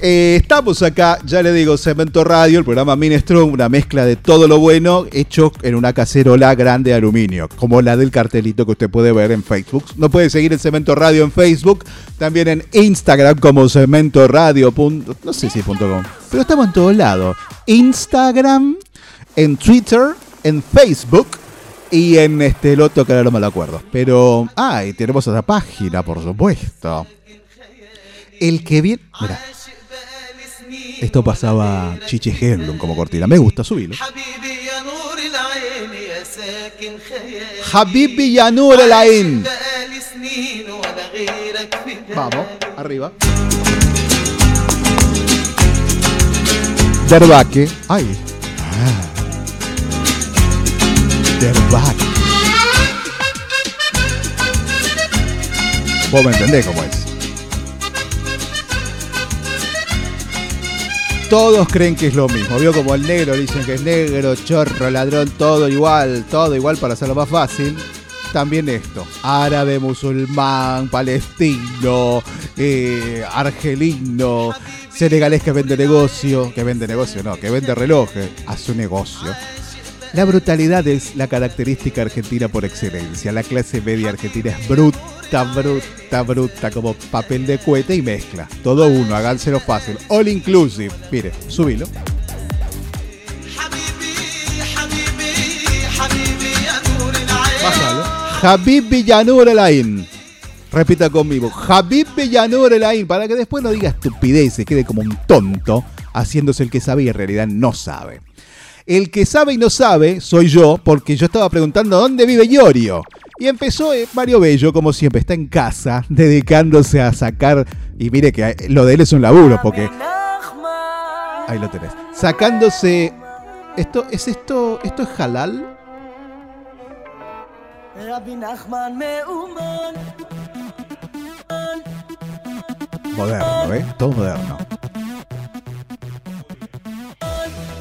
Speaker 1: Eh, estamos acá, ya le digo, Cemento Radio, el programa Minestrón, una mezcla de todo lo bueno hecho en una cacerola grande de aluminio, como la del cartelito que usted puede ver en Facebook. No puede seguir el Cemento Radio en Facebook, también en Instagram como Cemento Radio. No sé si punto .com, pero estamos en todos lados. Instagram, en Twitter, en Facebook y en este el otro que ahora no me lo acuerdo. Pero, ah, tenemos otra página, por supuesto. El que viene. Mira. Esto pasaba Chiche Herlum como cortina. Me gusta,
Speaker 16: subirlo.
Speaker 1: Habibi Yanur
Speaker 16: el Ain.
Speaker 1: Vamos, arriba. Derbaque. Ay. Ah. Derbaque. Vos me entendés cómo Todos creen que es lo mismo. Vio como el negro, dicen que es negro, chorro, ladrón, todo igual, todo igual para hacerlo más fácil. También esto, árabe, musulmán, palestino, eh, argelino, senegalés que vende negocio, que vende negocio, no, que vende relojes, a su negocio. La brutalidad es la característica argentina por excelencia. La clase media argentina es bruta, bruta, bruta, como papel de cohete y mezcla. Todo uno, háganselo fácil. All inclusive. Mire, subilo. Bájalo. Habib Villanur Elain. Repita conmigo. Habib Villanur Elain. Para que después no diga estupidez y quede como un tonto haciéndose el que sabe y en realidad no sabe. El que sabe y no sabe soy yo, porque yo estaba preguntando dónde vive Yorio? Y empezó eh, Mario Bello, como siempre, está en casa, <laughs> dedicándose a sacar. Y mire que eh, lo de él es un laburo, porque. Ahí lo tenés. Sacándose. Esto, ¿Es esto? ¿Esto es halal? Moderno, ¿eh? Todo moderno.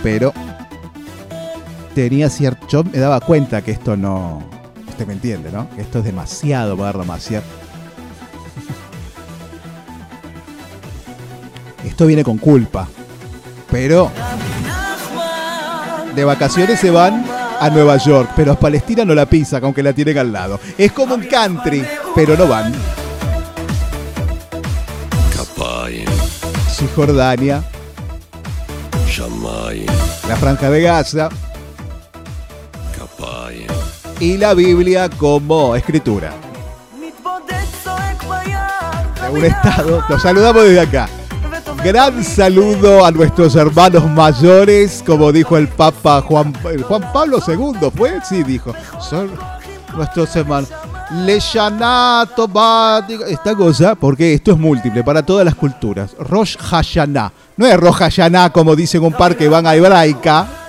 Speaker 1: Pero tenía cierto. Yo me daba cuenta que esto no Usted me entiende, ¿no? Esto es demasiado moderno, demasiado. Esto viene con culpa. Pero. De vacaciones se van a Nueva York, pero a Palestina no la pisan, aunque la tienen al lado. Es como un country, pero no van. Cisjordania, la Franja de Gaza y la Biblia como escritura. De un estado. Los saludamos desde acá. Gran saludo a nuestros hermanos mayores, como dijo el Papa Juan, el Juan Pablo II, ¿fue? Sí, dijo. Son nuestros hermanos. Leshanato esta cosa, porque esto es múltiple para todas las culturas. Rosh Hashanah. No es Rosh Hashanah como dicen un par que van a hebraica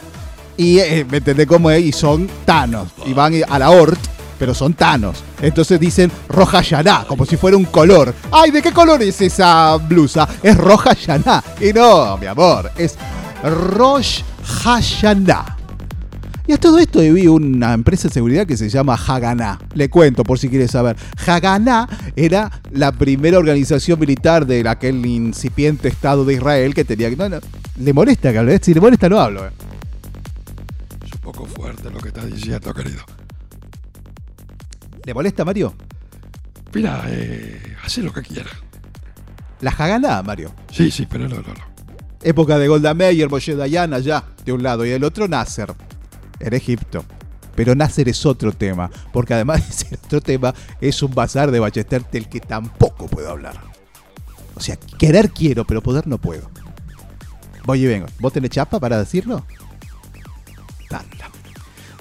Speaker 1: y eh, me entendés cómo es y son tanos y van a la hort pero son tanos entonces dicen roja yaná como si fuera un color ay de qué color es esa blusa es roja yaná y no mi amor es Rosh Hashanah y a todo esto vi una empresa de seguridad que se llama Haganá. Le cuento por si quieres saber. Haganá era la primera organización militar de aquel incipiente Estado de Israel que tenía. No, no, le molesta que hable. Si le molesta no hablo. eh.
Speaker 11: Poco fuerte lo que estás diciendo, querido.
Speaker 1: ¿Le molesta, Mario?
Speaker 11: Mira, eh, hace lo que quiera.
Speaker 1: La Haganá, Mario.
Speaker 11: Sí, sí, pero no, no, no.
Speaker 1: Época de Golda Meir, Moshe Dayan allá, de un lado, y el otro Nasser, en Egipto. Pero Nasser es otro tema, porque además de ser otro tema, es un bazar de Ballester del que tampoco puedo hablar. O sea, querer quiero, pero poder no puedo. Voy y vengo. ¿Vos tenés chapa para decirlo?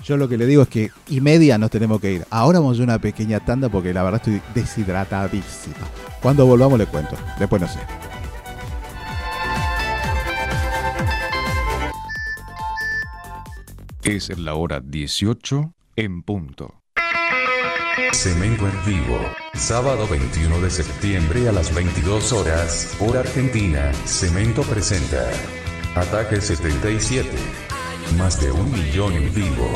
Speaker 1: Yo lo que le digo es que y media nos tenemos que ir. Ahora vamos a una pequeña tanda porque la verdad estoy deshidratadísima. Cuando volvamos le cuento. Después no sé.
Speaker 17: Es la hora 18 en punto.
Speaker 4: Cemento en vivo. Sábado 21 de septiembre a las 22 horas, hora Argentina. Cemento presenta. Ataque 77. Más de un millón en vivo.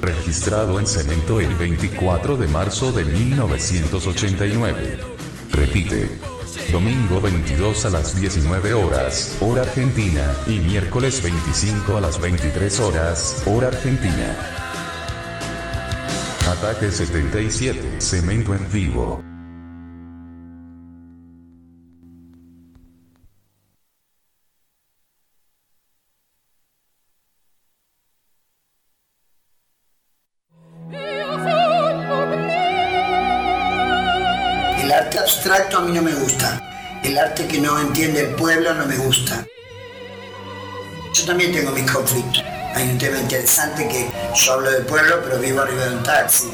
Speaker 4: Registrado en Cemento el 24 de marzo de 1989. Repite. Domingo 22 a las 19 horas, hora argentina, y miércoles 25 a las 23 horas, hora argentina. Ataque 77, Cemento en vivo.
Speaker 18: Que no entiende el pueblo no me gusta. Yo también tengo mis conflictos. Hay un tema interesante que yo hablo del pueblo, pero vivo arriba de un taxi.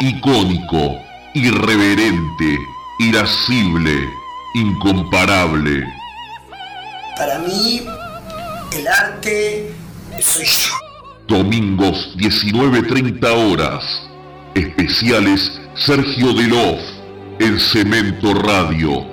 Speaker 19: Icónico, irreverente, irascible, incomparable.
Speaker 18: Para mí, el arte soy yo.
Speaker 19: Domingos 19.30 horas. Especiales Sergio Delof en Cemento Radio.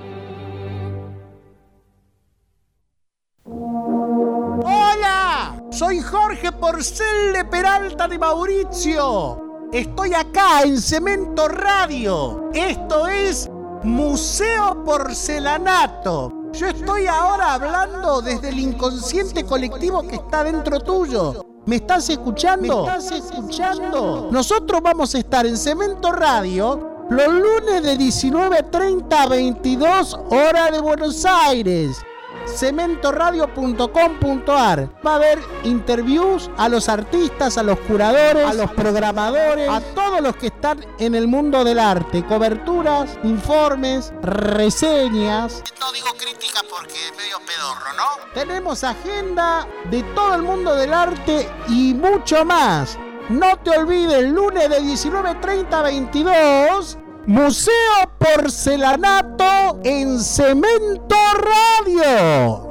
Speaker 2: ¡Hola! Soy Jorge Porcel de Peralta de Mauricio. Estoy acá en Cemento Radio. Esto es Museo Porcelanato. Yo estoy ahora hablando desde el inconsciente colectivo que está dentro tuyo. ¿Me estás escuchando? ¿Me estás escuchando? Nosotros vamos a estar en Cemento Radio los lunes de 19.30 a 22 hora de Buenos Aires cementoradio.com.ar Va a haber interviews a los artistas, a los curadores, a los programadores, a todos los que están en el mundo del arte, coberturas, informes, reseñas. No digo críticas porque es medio pedorro, ¿no? Tenemos agenda de todo el mundo del arte y mucho más. No te olvides, lunes de 19.30 a 22, Museo Porcelanato en Cemento Radio.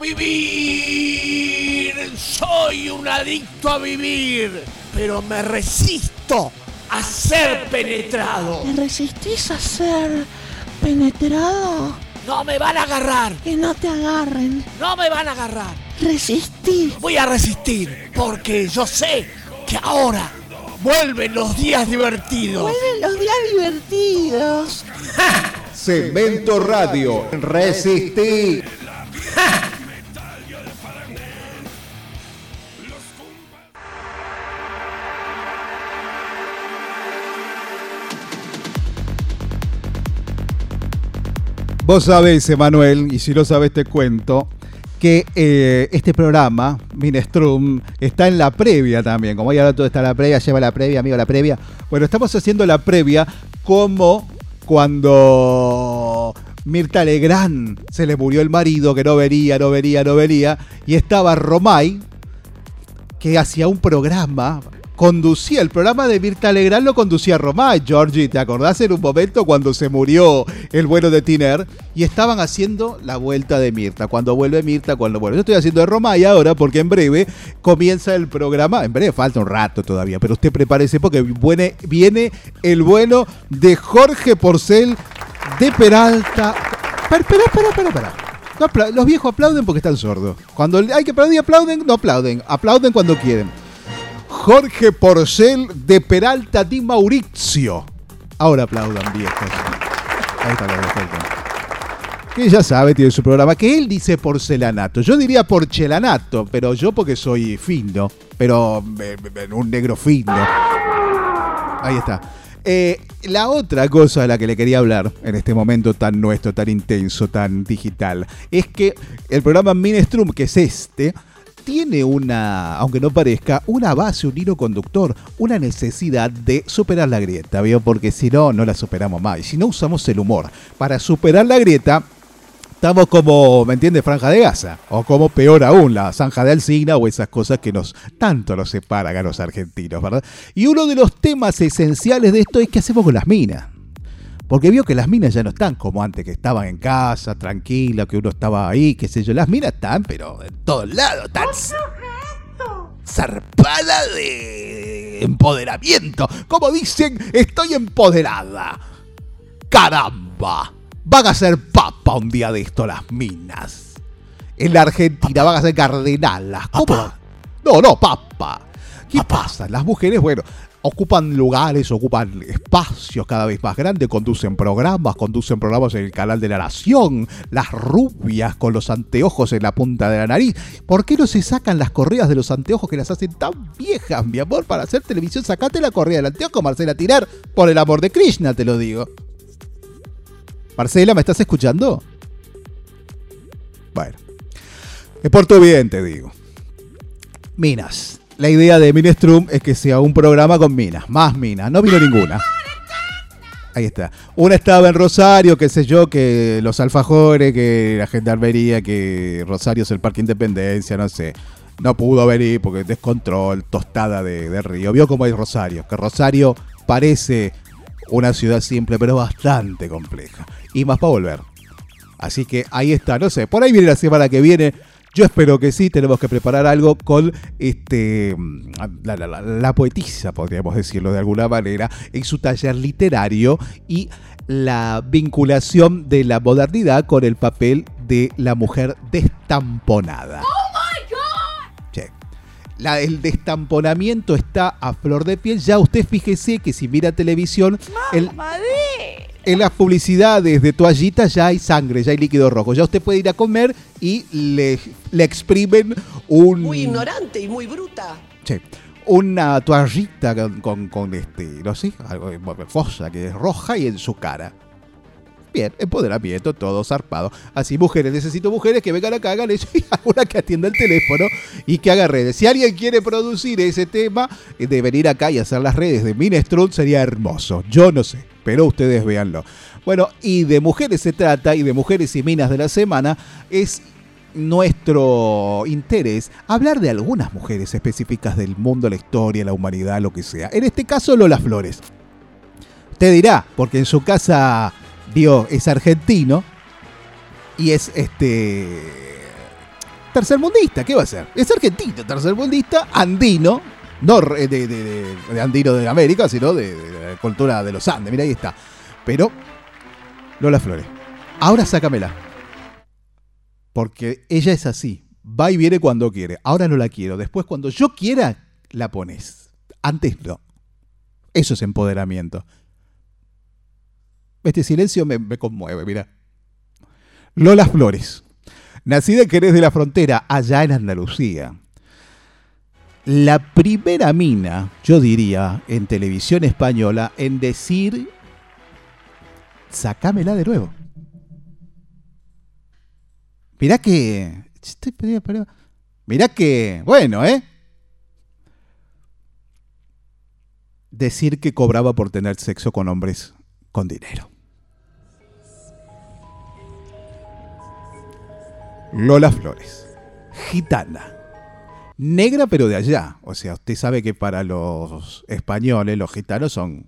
Speaker 20: vivir. Soy un adicto a vivir, pero me resisto a ser penetrado.
Speaker 21: ¿Te resistís a ser penetrado?
Speaker 20: No me van a agarrar.
Speaker 2: Que no te agarren.
Speaker 20: No me van a agarrar.
Speaker 2: Resistí.
Speaker 20: Voy a resistir porque yo sé que ahora vuelven los días divertidos.
Speaker 2: Vuelven los días divertidos. <laughs>
Speaker 1: Cemento Radio. Resistí. <laughs> Vos sabés, Emanuel, y si lo sabés te cuento, que eh, este programa, Minestrum, está en la previa también. Como ya todo está en la previa, lleva la previa, amigo, la previa. Bueno, estamos haciendo la previa como cuando Mirta Legrand se le murió el marido, que no vería, no vería, no vería, y estaba Romay, que hacía un programa, conducía el programa de Mirta Legrand, lo conducía Romay, Georgie, ¿te acordás en un momento cuando se murió el bueno de Tiner? Y estaban haciendo la vuelta de Mirta, cuando vuelve Mirta, cuando vuelve. Yo estoy haciendo de Romay ahora porque en breve comienza el programa, en breve falta un rato todavía, pero usted prepárese porque viene, el bueno de Jorge Porcel de Peralta. Espera, espera, espera, espera. los viejos aplauden porque están sordos. Cuando hay que aplaudir, aplauden, no aplauden. Aplauden cuando quieren. Jorge Porcel de Peralta Di Maurizio. Ahora aplaudan, viejos. Ahí está, perfecto. Que ya sabe, tiene su programa. Que él dice porcelanato. Yo diría porcelanato, pero yo porque soy fino. Pero eh, eh, un negro fino. Ahí está. Eh, la otra cosa de la que le quería hablar en este momento tan nuestro, tan intenso, tan digital, es que el programa Minestrum, que es este, tiene una, aunque no parezca, una base, un hilo conductor, una necesidad de superar la grieta, ¿vio? Porque si no, no la superamos más. Y si no usamos el humor para superar la grieta, estamos como, ¿me entiendes? Franja de Gaza. O como peor aún, la zanja de Alcina o esas cosas que nos tanto nos separan a los argentinos, ¿verdad? Y uno de los temas esenciales de esto es qué hacemos con las minas. Porque vio que las minas ya no están como antes, que estaban en casa, tranquila, que uno estaba ahí, qué sé yo. Las minas están, pero en todos lados, están zarpada de empoderamiento. Como dicen, estoy empoderada. Caramba, van a ser papa un día de esto las minas. En la Argentina van a ser cardenalas. ¿Cómo? No, no, papa. ¿Qué pasa? Las mujeres, bueno, ocupan lugares, ocupan espacios cada vez más grandes, conducen programas, conducen programas en el canal de la Nación, las rubias con los anteojos en la punta de la nariz. ¿Por qué no se sacan las correas de los anteojos que las hacen tan viejas, mi amor, para hacer televisión? Sacate la correa del anteojo, Marcela Tirar, por el amor de Krishna, te lo digo. Marcela, ¿me estás escuchando? Bueno, es por tu bien, te digo. Minas. La idea de Minestrum es que sea un programa con minas, más minas. No vino ninguna. Ahí está. Una estaba en Rosario, qué sé yo, que los alfajores, que la gendarmería, que Rosario es el Parque Independencia, no sé. No pudo venir porque descontrol, tostada de, río. Vio cómo es Rosario, que Rosario parece una ciudad simple, pero bastante compleja. Y más para volver. Así que ahí está, no sé, por ahí viene la semana que viene. Yo espero que sí, tenemos que preparar algo con este la, la- la- la poetisa, podríamos decirlo de alguna manera, en su taller literario y la vinculación de la modernidad con el papel de la mujer destamponada. Sí. La- el destamponamiento está a flor de piel. Ya usted fíjese que si mira televisión, el- en las publicidades de toallitas ya hay sangre, ya hay líquido rojo. Ya usted puede ir a comer y le, le exprimen un...
Speaker 22: Muy ignorante y muy bruta.
Speaker 1: Sí. Una toallita con, con, con, este, no sé, algo fosa que es roja y en su cara. Bien, empoderamiento, todo zarpado. Así, mujeres, necesito mujeres que vengan acá, hagan eso <laughs> y una que atienda el teléfono y que haga redes. Si alguien quiere producir ese tema, eh, de venir acá y hacer las redes de Minestrun sería hermoso. Yo no sé, pero ustedes véanlo. Bueno, y de mujeres se trata, y de mujeres y minas de la semana, es nuestro interés hablar de algunas mujeres específicas del mundo, la historia, la humanidad, lo que sea. En este caso, Lola Flores. Te dirá, porque en su casa Dio es argentino y es este tercermundista, ¿qué va a ser? Es argentino, tercermundista, andino, no re- de, de- de- de andino de América, sino de, de la cultura de los Andes, mira ahí está. Pero Lola Flores. Ahora sácamela. Porque ella es así. Va y viene cuando quiere. Ahora no la quiero. Después cuando yo quiera, la pones. Antes no. Eso es empoderamiento. Este silencio me, me conmueve, mira. Lola Flores. Nacida en Jerez de la Frontera, allá en Andalucía. La primera mina, yo diría, en televisión española, en decir, sacámela de nuevo. Mirá que... Mirá que... Bueno, ¿eh? Decir que cobraba por tener sexo con hombres con dinero. Lola Flores. Gitana. Negra pero de allá. O sea, usted sabe que para los españoles los gitanos son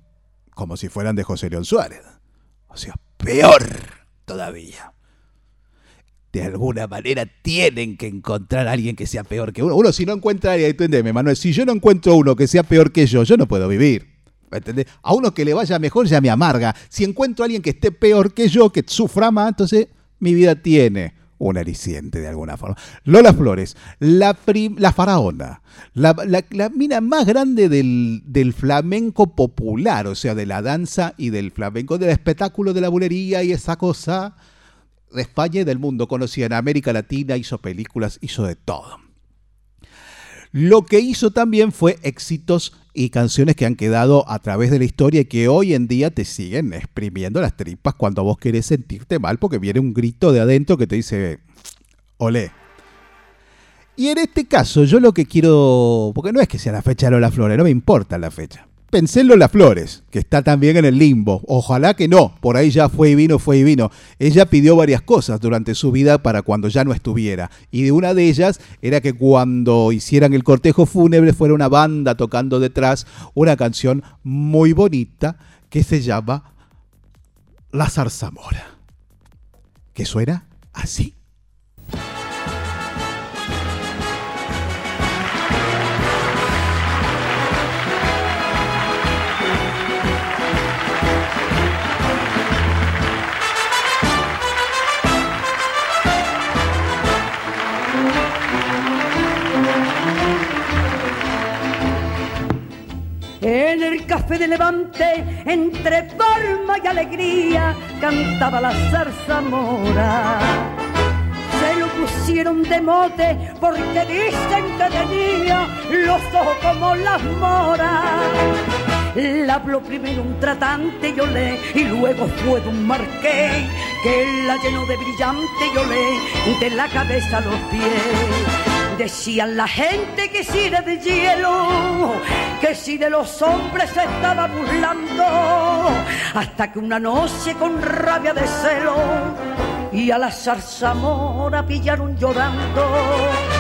Speaker 1: como si fueran de José León Suárez. O sea, peor todavía. De alguna manera tienen que encontrar a alguien que sea peor que uno. Uno si no encuentra a alguien, entendeme, Manuel, si yo no encuentro uno que sea peor que yo, yo no puedo vivir. ¿Entendés? A uno que le vaya mejor ya me amarga. Si encuentro a alguien que esté peor que yo, que sufra más, entonces mi vida tiene un aliciente de alguna forma. Lola Flores, la, la faraona, la, la- la mina más grande del, del flamenco popular, o sea, de la danza y del flamenco, del espectáculo de la bulería y esa cosa de España y del mundo. Conocida en América Latina, hizo películas, hizo de todo. Lo que hizo también fue éxitos y canciones que han quedado a través de la historia y que hoy en día te siguen exprimiendo las tripas cuando vos querés sentirte mal porque viene un grito de adentro que te dice, olé. Y en este caso yo lo que quiero, porque no es que sea la fecha de Lola Flores, no me importa la fecha. Pensé en Lola Flores, que está también en el limbo. Ojalá que no, por ahí ya fue y vino, fue y vino. Ella pidió varias cosas durante su vida para cuando ya no estuviera. Y de una de ellas era que cuando hicieran el cortejo fúnebre fuera una banda tocando detrás una canción muy bonita que se llama La Zarzamora. Que suena así.
Speaker 23: De Levante, entre palma y alegría, cantaba la zarzamora. Se lo pusieron de mote porque dicen que tenía los ojos como las moras. La habló primero un tratante y y luego fue de un marqués que la llenó de brillante y olé, de la cabeza a los pies. Decían la gente que si de hielo, que si de los hombres se estaba burlando, hasta que una noche con rabia de celo y a la zarzamora pillaron llorando.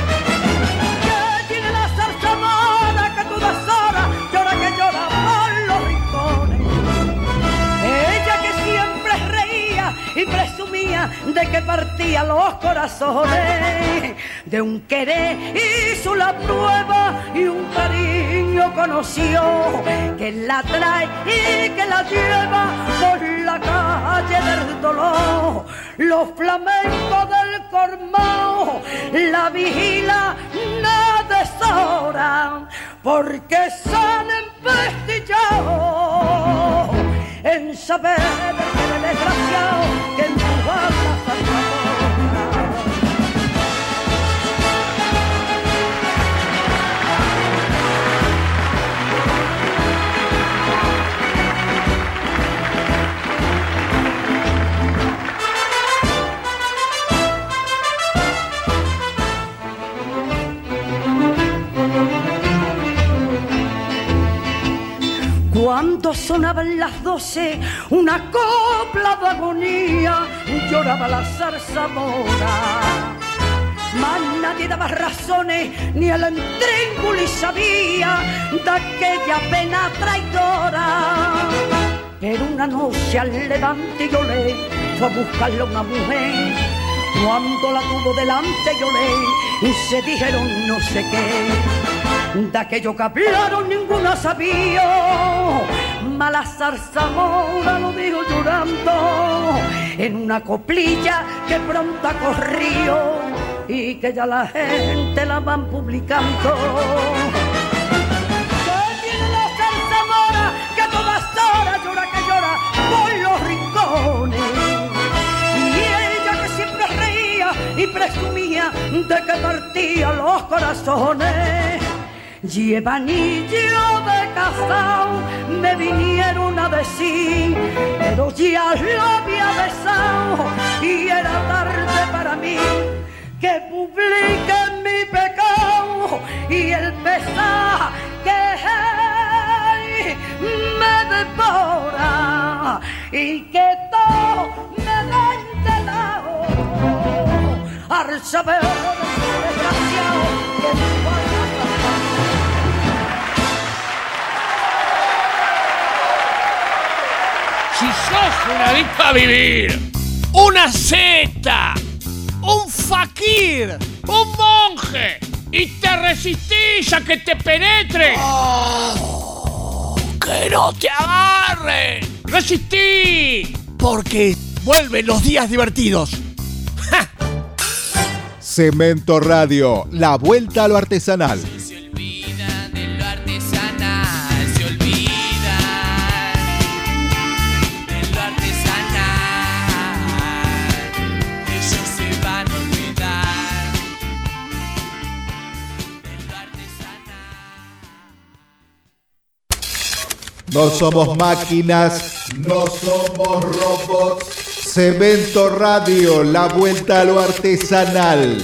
Speaker 23: Y presumía de que partía los corazones. De un querer hizo la prueba y un cariño conoció que la trae y que la lleva por la calle del dolor. Los flamencos del cormao la vigila no deshora porque salen vestillados en saber que desgraciado que empuja la Cuando sonaban las doce, una copla de agonía, lloraba la zarzamora. Mas nadie daba razones, ni el y sabía de aquella pena traidora. Pero una noche al levante yo le fue a buscarle una mujer. Cuando la tuvo delante yo le y se dijeron no sé qué. De aquello que hablaron ninguna sabía, mala zarzamora lo dijo llorando en una coplilla que pronto ha corrido y que ya la gente la van publicando. Que viene la zarzamora que a todas horas llora que llora por los rincones. Y presumía de que partía los corazones. Lleva anillo de casao, me vinieron a decir, pero ya lo había besado y era tarde para mí que publique mi pecado y el pesar que me devora y que todo me da entelado al saber desgraciado que
Speaker 20: Si sos un adicto a vivir, una seta, un fakir, un monje, y te resistís a que te penetre, que no te agarre, resistí, porque vuelven los días divertidos. <laughs>
Speaker 1: Cemento Radio, la vuelta a lo artesanal. No somos máquinas, no somos robots. Cemento Radio, la vuelta a lo artesanal.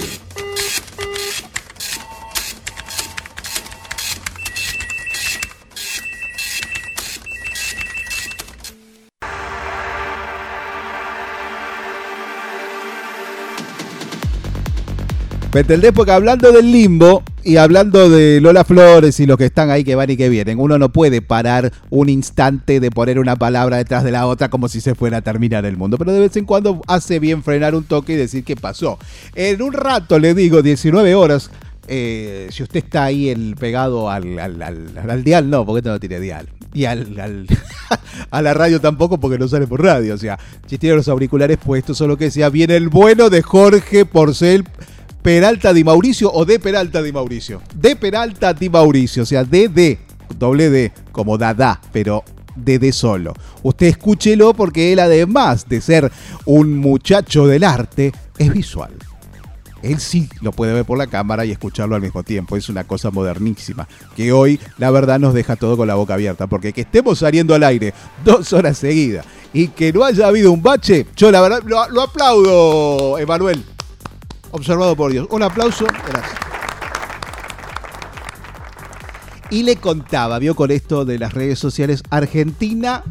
Speaker 1: ¿Me entendés? Porque hablando del limbo y hablando de Lola Flores y los que están ahí que van y que vienen, uno no puede parar un instante de poner una palabra detrás de la otra como si se fuera a terminar el mundo. Pero de vez en cuando hace bien frenar un toque y decir qué pasó. En un rato, le digo, 19 horas. eh, si usted está ahí el pegado al, al, al- al dial, no, porque esto no tiene dial. Y al, al- <laughs> a la radio tampoco, porque no sale por radio. O sea, si tiene los auriculares puestos o lo que sea, viene el bueno de Jorge Porcel. Peralta Di Mauricio o de Peralta Di Mauricio. De Peralta Di Mauricio, o sea, de D, doble D, como Dada, pero de D solo. Usted escúchelo porque él, además de ser un muchacho del arte, es visual. Él sí lo puede ver por la cámara y escucharlo al mismo tiempo. Es una cosa modernísima. Que hoy, la verdad, nos deja todo con la boca abierta. Porque que estemos saliendo al aire dos horas seguidas y que no haya habido un bache, yo la verdad lo, lo aplaudo, Emanuel. Observado por Dios. Un aplauso. Gracias. Y le contaba, vio con esto de las redes sociales, Argentina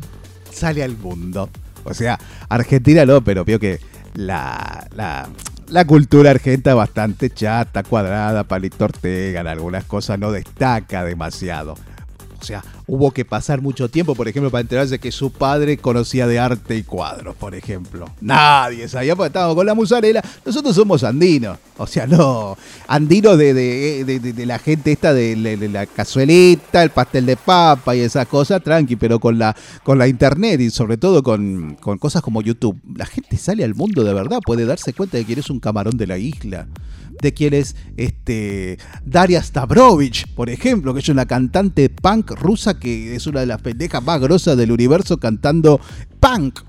Speaker 1: sale al mundo. O sea, Argentina no, pero vio que la, la, cultura argentina bastante chata, cuadrada, Palito Ortega, en algunas cosas no destaca demasiado. Sea, hubo que pasar mucho tiempo, por ejemplo, para enterarse que su padre conocía de arte y cuadros, por ejemplo. Nadie sabía, porque estábamos con la musarela. Nosotros somos andinos. O sea, no. Andinos de, de, de- de- la gente esta de, la cazuelita, el pastel de papa y esas cosas, tranqui, pero con la, con la internet y sobre todo con, con cosas como YouTube. La gente sale al mundo de verdad, puede darse cuenta de quién es un camarón de la isla de quién es este, Daria Stavrovich, por ejemplo, que es una cantante punk rusa que es una de las pendejas más grosas del universo cantando punk.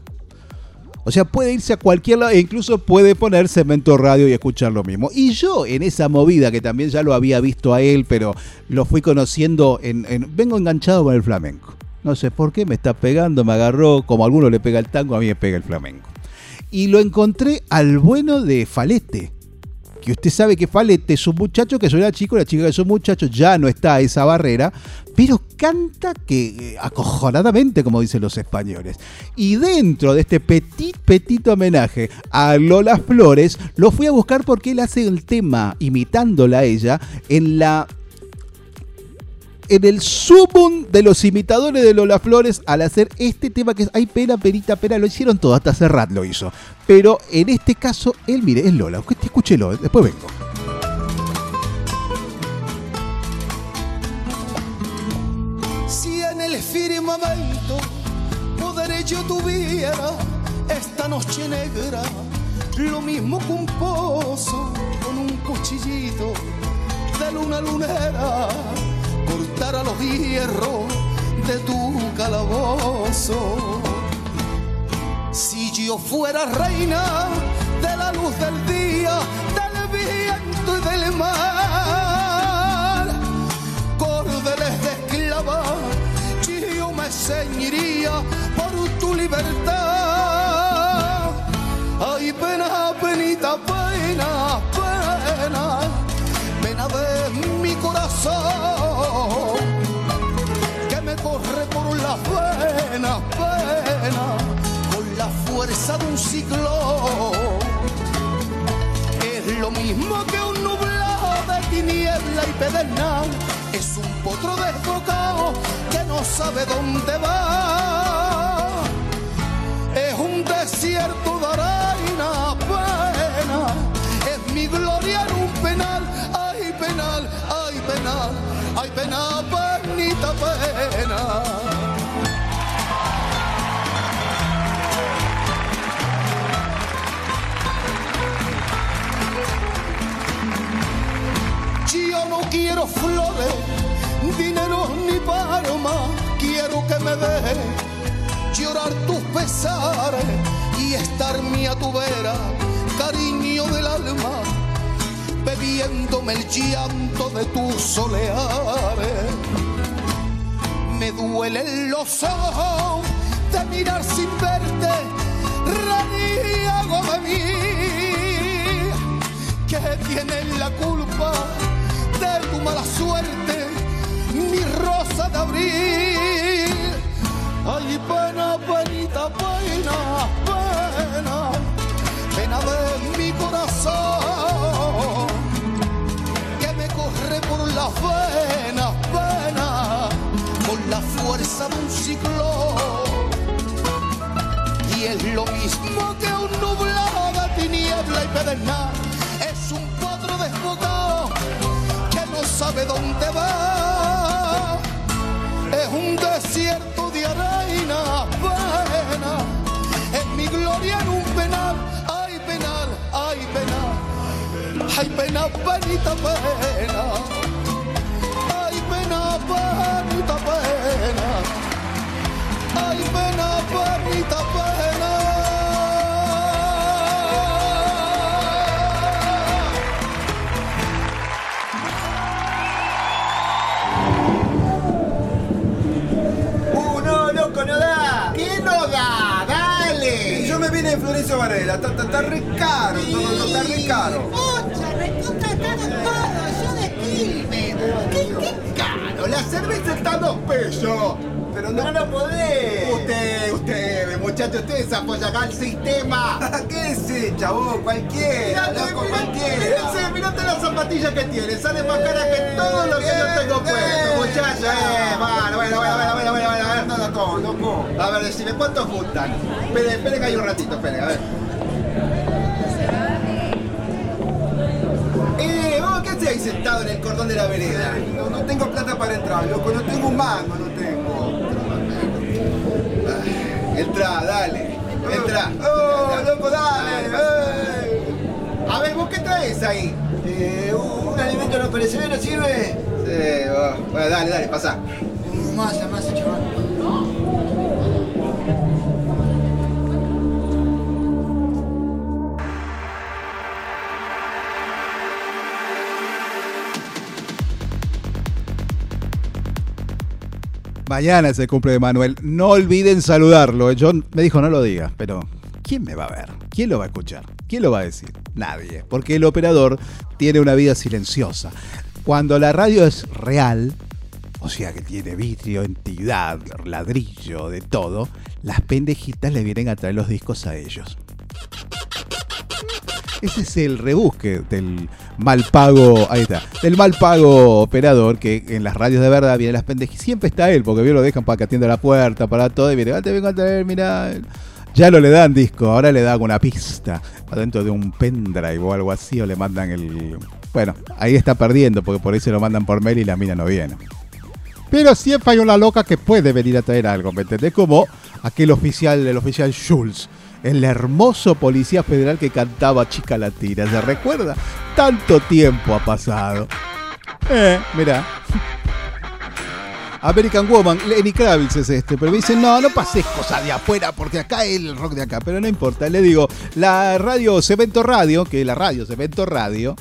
Speaker 1: O sea, puede irse a cualquier lado e incluso puede poner cemento radio y escuchar lo mismo. Y yo en esa movida, que también ya lo había visto a él, pero lo fui conociendo, en, en- vengo enganchado con el flamenco. No sé por qué, me está pegando, me agarró, como a alguno le pega el tango, a mí me pega el flamenco. Y lo encontré al bueno de Falete, que usted sabe que Falete es un muchacho que yo era chico, la chica que es un muchacho, ya no está a esa barrera, pero canta que eh, acojonadamente, como dicen los españoles. Y dentro de este petit, petit homenaje a Lola Flores, lo fui a buscar porque él hace el tema, imitándola a ella, en la en el sumum de los imitadores de Lola Flores al hacer este tema que es Ay pena, perita, pena, lo hicieron todo, hasta Serrat lo hizo. Pero en este caso, él, mire, es Lola, escúchelo, después vengo.
Speaker 24: Si en el firmamento poder yo tuviera esta noche negra, lo mismo que un pozo con un cuchillito de luna lunera, cortar a los hierros de tu calabozo. Si yo fuera reina de la luz del día, del viento y del mar, cordeles de esclava, yo me ceñiría por tu libertad. Ay, pena, penita, pena, pena, que me corre por las venas, pena, con la fuerza de un ciclón. Es lo mismo que un nublado de tiniebla y pedernal, es un potro desbocado que no sabe dónde va. Es un desierto de arena, pena, es mi gloria en un penal, ay penal, ay penal, ay pena, penita pena. Yo no quiero flores, dinero ni paloma, quiero que me dejes llorar tus pesares y estarme a tu vera, cariño del alma, bebiéndome el llanto de tus soleares. Me duelen los ojos de mirar sin verte, reniego de mí, que tienen la culpa de tu mala suerte, mi rosa de abril. Ay, pena, penita, pena, pena, pena de mi corazón, fuerza de un ciclón. Y es lo mismo que un nublado de tiniebla y pedernal, es un potro desbocado que no sabe dónde va. Es un desierto de arena, pena. Es mi gloria en un penal, ay penal, ay penal. Ay pena, penita pena.
Speaker 25: Florencio Varela, está, está, está re caro, todo, está re caro.
Speaker 2: Pocha, recontrataron todo, yo de Quilmes. ¿Qué, qué caro? La cerveza está a dos pesos.
Speaker 25: Pero no, no podés.
Speaker 2: Usted, usted, muchacho, ustedes apoyan al sistema. <laughs>
Speaker 25: ¿Qué es, chavo? Cualquiera,
Speaker 2: Mirate,
Speaker 25: loco,
Speaker 2: mirate,
Speaker 25: cualquiera.
Speaker 2: Mirate, mirate las zapatillas que tiene, sale más cara que todo lo que yo tengo puesto, muchacho. Eh, bueno, bueno, bueno, bueno, bueno, bueno, bueno, a ver, nada, todo, loco. A ver, decime, ¿cuánto juntan? Espere, espere que hay un ratito, espere, a ver.
Speaker 25: Eh, qué hacéis sentado en el cordón de la vereda? No, no tengo plata para entrar, loco, no tengo un mango, no tengo.
Speaker 2: Entra, dale, entra.
Speaker 25: ¡Oh, loco, dale! eh.
Speaker 2: A ver, ¿vos qué traes ahí?
Speaker 25: Eh, un alimento no perecedero sirve.
Speaker 2: Sí, va. bueno, dale, dale, pasa.
Speaker 1: Mañana es el cumple de Manuel. No olviden saludarlo. John me dijo no lo digas, pero ¿quién me va a ver? ¿Quién lo va a escuchar? ¿Quién lo va a decir? Nadie. Porque el operador tiene una vida silenciosa. Cuando la radio es real, o sea que tiene vidrio, entidad, ladrillo, de todo, las pendejitas le vienen a traer los discos a ellos. Ese es el rebusque del mal pago, ahí está, del mal pago operador que en las radios de verdad viene las pendejas. Siempre está él, porque bien lo dejan para que atienda la puerta, para todo, y viene, ah, te vengo a traer, mira. Ya no le dan disco, ahora le dan una pista adentro de un pendrive o algo así, o le mandan el. Bueno, ahí está perdiendo, porque por ahí se lo mandan por mail y la mina no viene. Pero siempre hay una loca que puede venir a traer algo, ¿me entendés? Como aquel oficial, el oficial Schulz, el hermoso policía federal que cantaba Chica Latina. ¿Se recuerda? Tanto tiempo ha pasado. Eh, mirá. American Woman, Lenny Kravitz es este, pero me dicen, no, no pases cosas de afuera, porque acá es el rock de acá, pero no importa, le digo, la radio Cemento Radio, que la radio Cemento Radio,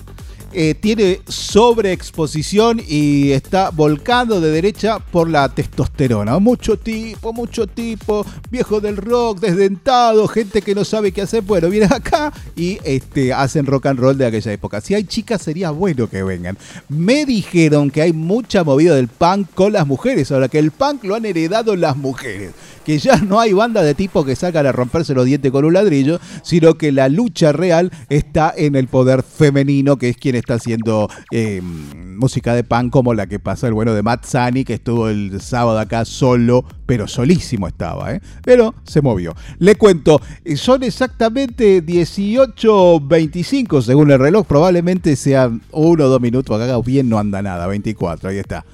Speaker 1: eh, tiene sobreexposición y está volcando de derecha por la testosterona. Mucho tipo, mucho tipo, viejo del rock, desdentado, gente que no sabe qué hacer. Bueno, vienen acá y este, hacen rock and roll de aquella época. Si hay chicas, sería bueno que vengan. Me dijeron que hay mucha movida del punk con las mujeres, ahora que el punk lo han heredado las mujeres que ya no hay banda de tipo que salgan a romperse los dientes con un ladrillo, sino que la lucha real está en el poder femenino, que es quien está haciendo eh, música de pan como la que pasa el bueno de Matt Sani, que estuvo el sábado acá solo, pero solísimo estaba, ¿eh? pero se movió. Le cuento, eh, son exactamente 18.25 según el reloj, probablemente sean uno o dos minutos, acá bien no anda nada, 24, ahí está.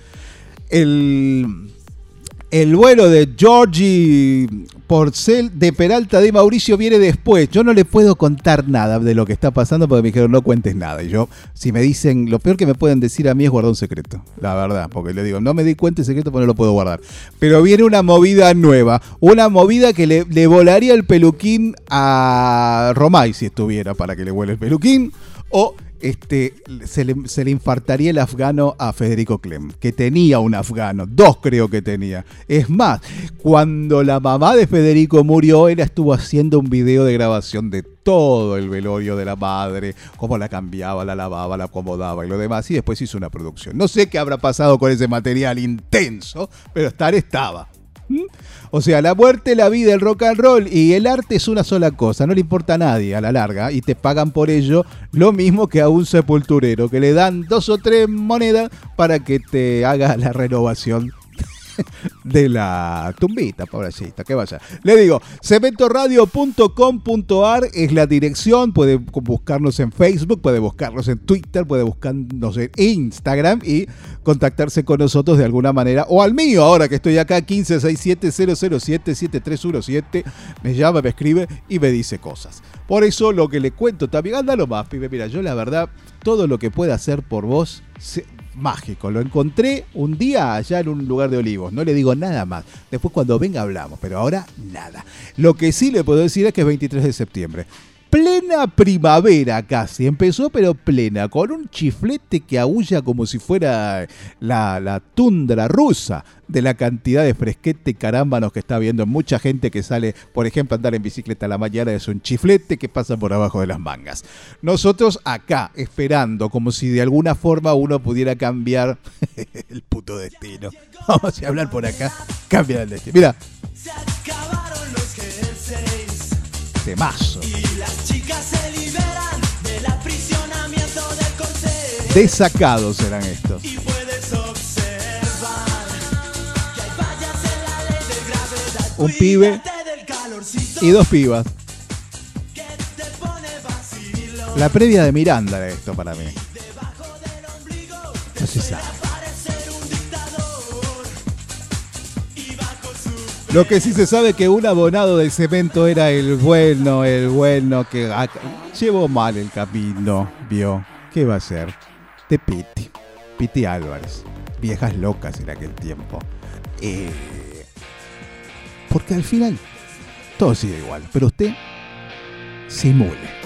Speaker 1: El el vuelo de Georgie Porcel de Peralta de Mauricio viene después. Yo no le puedo contar nada de lo que está pasando porque me dijeron no cuentes nada. Y yo, si me dicen, lo peor que me pueden decir a mí es guardar un secreto. La verdad, porque le digo, no me di cuenta el secreto porque no lo puedo guardar. Pero viene una movida nueva. Una movida que le, le volaría el peluquín a Romay si estuviera para que le vuele el peluquín. O este, se, le, se le infartaría el afgano a Federico Clem, que tenía un afgano, dos creo que tenía. Es más, cuando la mamá de Federico murió, él estuvo haciendo un video de grabación de todo el velorio de la madre, cómo la cambiaba, la lavaba, la acomodaba y lo demás, y después hizo una producción. No sé qué habrá pasado con ese material intenso, pero estar estaba. ¿Mm? O sea, la muerte, la vida, el rock and roll y el arte es una sola cosa, no le importa a nadie a la larga y te pagan por ello lo mismo que a un sepulturero, que le dan dos o tres monedas para que te haga la renovación <laughs> de la tumbita, pobrecita, que vaya. Le digo, cementoradio.com.ar es la dirección, puede buscarnos en Facebook, puede buscarnos en Twitter, puede buscarnos en Instagram y contactarse con nosotros de alguna manera, o al mío, ahora que estoy acá, 1567-007-7317, me llama, me escribe y me dice cosas. Por eso lo que le cuento también, ándalo más, pibe, mira, yo la verdad, todo lo que pueda hacer por vos, mágico. Lo encontré un día allá en un lugar de olivos. No le digo nada más. Después cuando venga hablamos, pero ahora nada. Lo que sí le puedo decir es que es 23 de septiembre. Plena primavera casi, empezó pero plena, con un chiflete que aúlla como si fuera la, la tundra rusa de la cantidad de fresquete carámbanos que está viendo mucha gente que sale, por ejemplo, a andar en bicicleta a la mañana es un chiflete que pasa por abajo de las mangas. Nosotros acá, esperando, como si de alguna forma uno pudiera cambiar <laughs> el puto destino. Vamos a hablar por acá, cambia el destino. Mira,
Speaker 24: Y las chicas se liberan del aprisionamiento del corsé.
Speaker 1: Desacados serán estos.
Speaker 24: Y puedes observar.
Speaker 1: Un pibe y dos pibas. La previa de Miranda era esto para mí. No se. Lo que sí se sabe que un abonado del cemento era el bueno, el bueno que llevó mal el camino, vio. ¿Qué va a ser? De Piti. Piti Álvarez. Viejas locas en aquel tiempo. Eh, porque al final todo sigue igual, pero usted simule.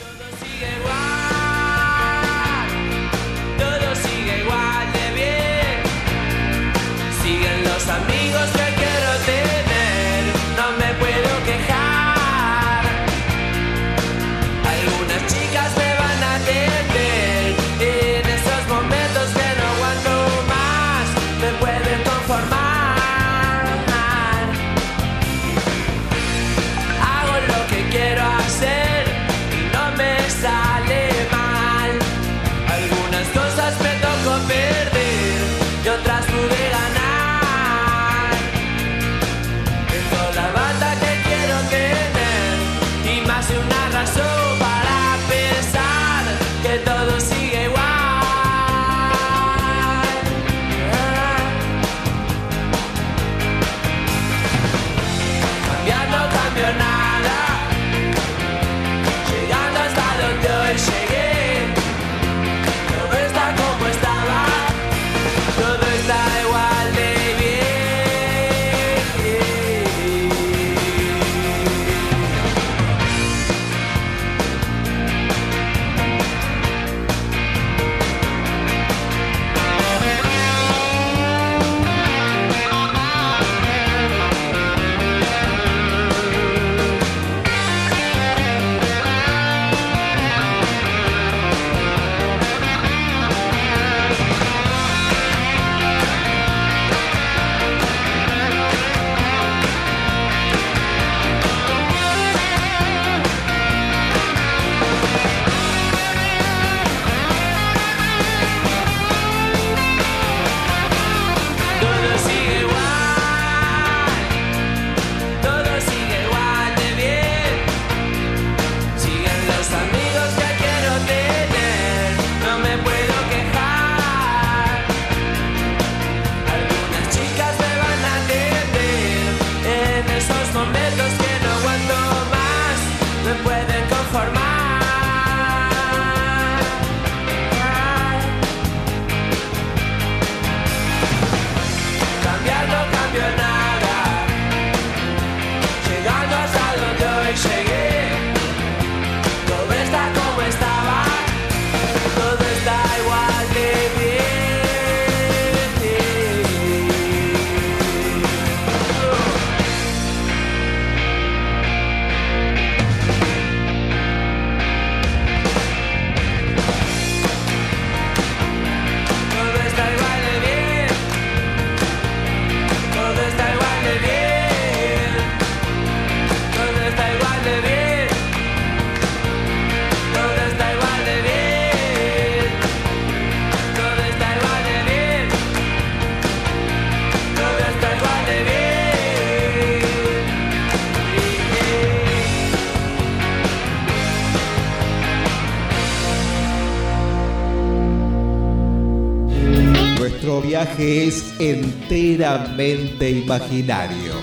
Speaker 1: Viaje es enteramente imaginario.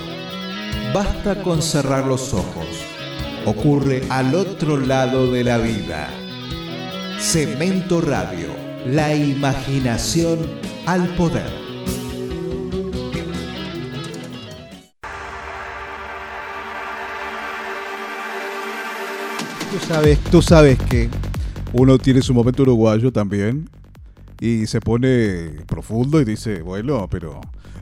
Speaker 1: Basta con cerrar los ojos. Ocurre al otro lado de la vida. Cemento Radio, la imaginación al poder. Tú sabes, tú sabes que uno tiene su momento uruguayo también y se pone profundo y dice, bueno, pero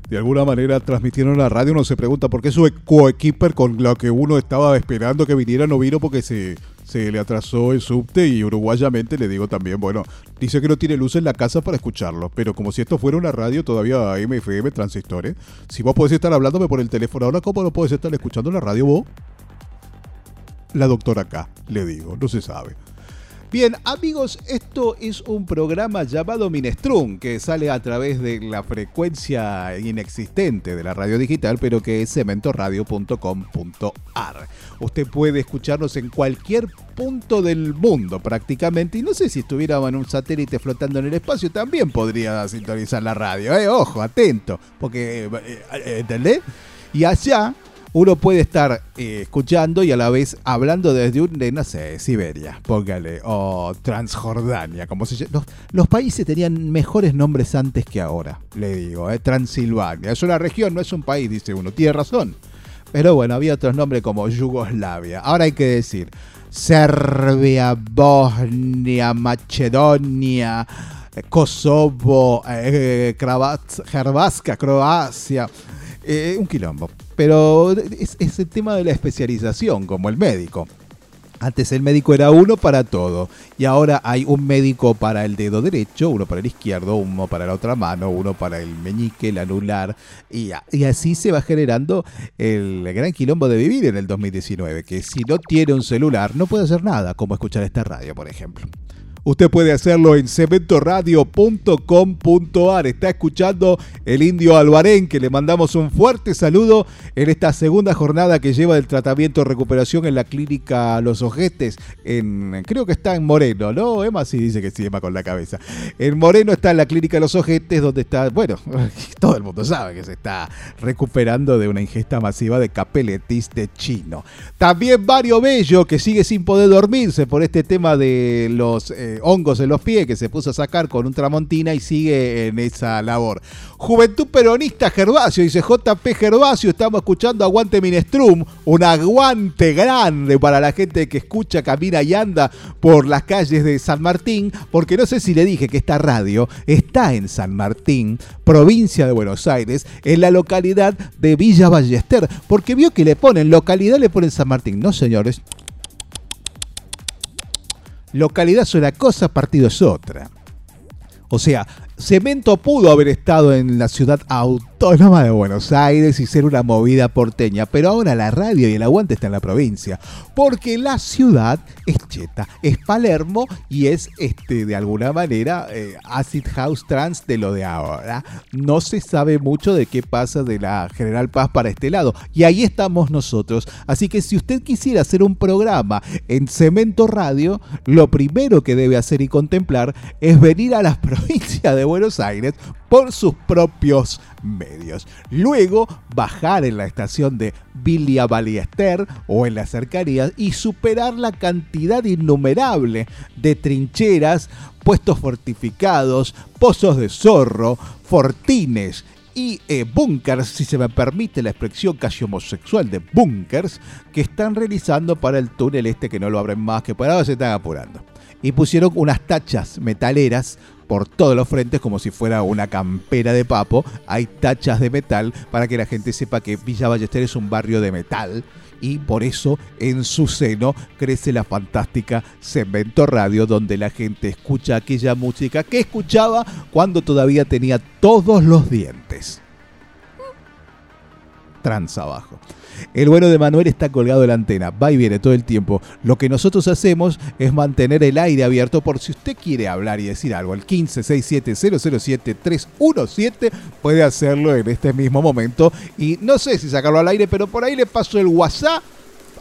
Speaker 1: de alguna manera transmitieron la radio, uno se pregunta por qué su coequiper con la que uno estaba esperando que viniera no vino porque se, se le atrasó el subte y uruguayamente le digo también, bueno, dice que no tiene luz en la casa para escucharlo, pero como si esto fuera una radio todavía MFM transistores, si vos podés estar hablándome por el teléfono ahora, ¿cómo no podés estar escuchando la radio vos? La doctora acá, le digo, no se sabe. Bien, amigos, esto es un programa llamado Minestrun, que sale a través de la frecuencia inexistente de la radio digital, pero que es cementoradio.com.ar. Usted puede escucharnos en cualquier punto del mundo prácticamente, y no sé si estuviéramos en un satélite flotando en el espacio, también podría sintonizar la radio, ¿eh? Ojo, atento, porque, eh, eh, ¿entendés? Y allá uno puede estar eh, escuchando y a la vez hablando desde un, de, no sé, Siberia, póngale, o Transjordania, como se llama. Los, países tenían mejores nombres antes que ahora, le digo, eh, Transilvania. Es una región, no es un país, dice uno, tiene razón. Pero bueno, había otros nombres como Yugoslavia. Ahora hay que decir Serbia, Bosnia, Macedonia, Kosovo, eh, Croacia. Eh, un quilombo. Pero es, el tema de la especialización, como el médico. Antes el médico era uno para todo y ahora hay un médico para el dedo derecho, uno para el izquierdo, uno para la otra mano, uno para el meñique, el anular y, y así se va generando el gran quilombo de vivir en el 2019, que si no tiene un celular no puede hacer nada, como escuchar esta radio, por ejemplo. Usted puede hacerlo en cementoradio.com.ar. Está escuchando el indio Albarén, que le mandamos un fuerte saludo en esta segunda jornada que lleva el tratamiento de recuperación en la clínica Los Ojetes. En, creo que está en Moreno, ¿no? Emma sí dice que sí, Emma con la cabeza. En Moreno está en la clínica Los Ojetes, donde está, bueno, <laughs> todo el mundo sabe que se está recuperando de una ingesta masiva de capeletis de chino. También Mario Bello, que sigue sin poder dormirse por este tema de los eh, hongos en los pies, que se puso a sacar con un tramontina y sigue en esa labor. Juventud Peronista Gervasio, dice JP Gervasio, estamos escuchando Aguante Minestrum, un aguante grande para la gente que escucha, camina y anda por las calles de San Martín, porque no sé si le dije que esta radio está en San Martín, provincia de Buenos Aires, en la localidad de Villa Ballester, porque vio que le ponen localidad, le ponen San Martín. No, señores, localidad es una cosa, partido es otra. O sea, Cemento pudo haber estado en la ciudad autónoma de Buenos Aires y ser una movida porteña, pero ahora la radio y el aguante está en la provincia, porque la ciudad es cheta, es Palermo y es este de alguna manera eh, acid house trans de lo de ahora. No se sabe mucho de qué pasa de la General Paz para este lado y ahí estamos nosotros. Así que si usted quisiera hacer un programa en Cemento Radio, lo primero que debe hacer y contemplar es venir a las <laughs> provincias de Buenos Aires por sus propios medios. Luego bajar en la estación de Villa Ballester o en las cercanías y superar la cantidad innumerable de trincheras, puestos fortificados, pozos de zorro, fortines y eh, búnkers, si se me permite la expresión casi homosexual de búnkers, que están realizando para el túnel este que no lo abren más, que por ahora se están apurando. Y pusieron unas tachas metaleras por todos los frentes como si fuera una campera de papo. Hay tachas de metal para que la gente sepa que Villa Ballester es un barrio de metal y por eso en su seno crece la fantástica Cemento Radio donde la gente escucha aquella música que escuchaba cuando todavía tenía todos los dientes. Trans abajo. El bueno de Manuel está colgado de la antena, va y viene todo el tiempo. Lo que nosotros hacemos es mantener el aire abierto por si usted quiere hablar y decir algo. El 1567-007-317 puede hacerlo en este mismo momento. Y no sé si sacarlo al aire, pero por ahí le paso el WhatsApp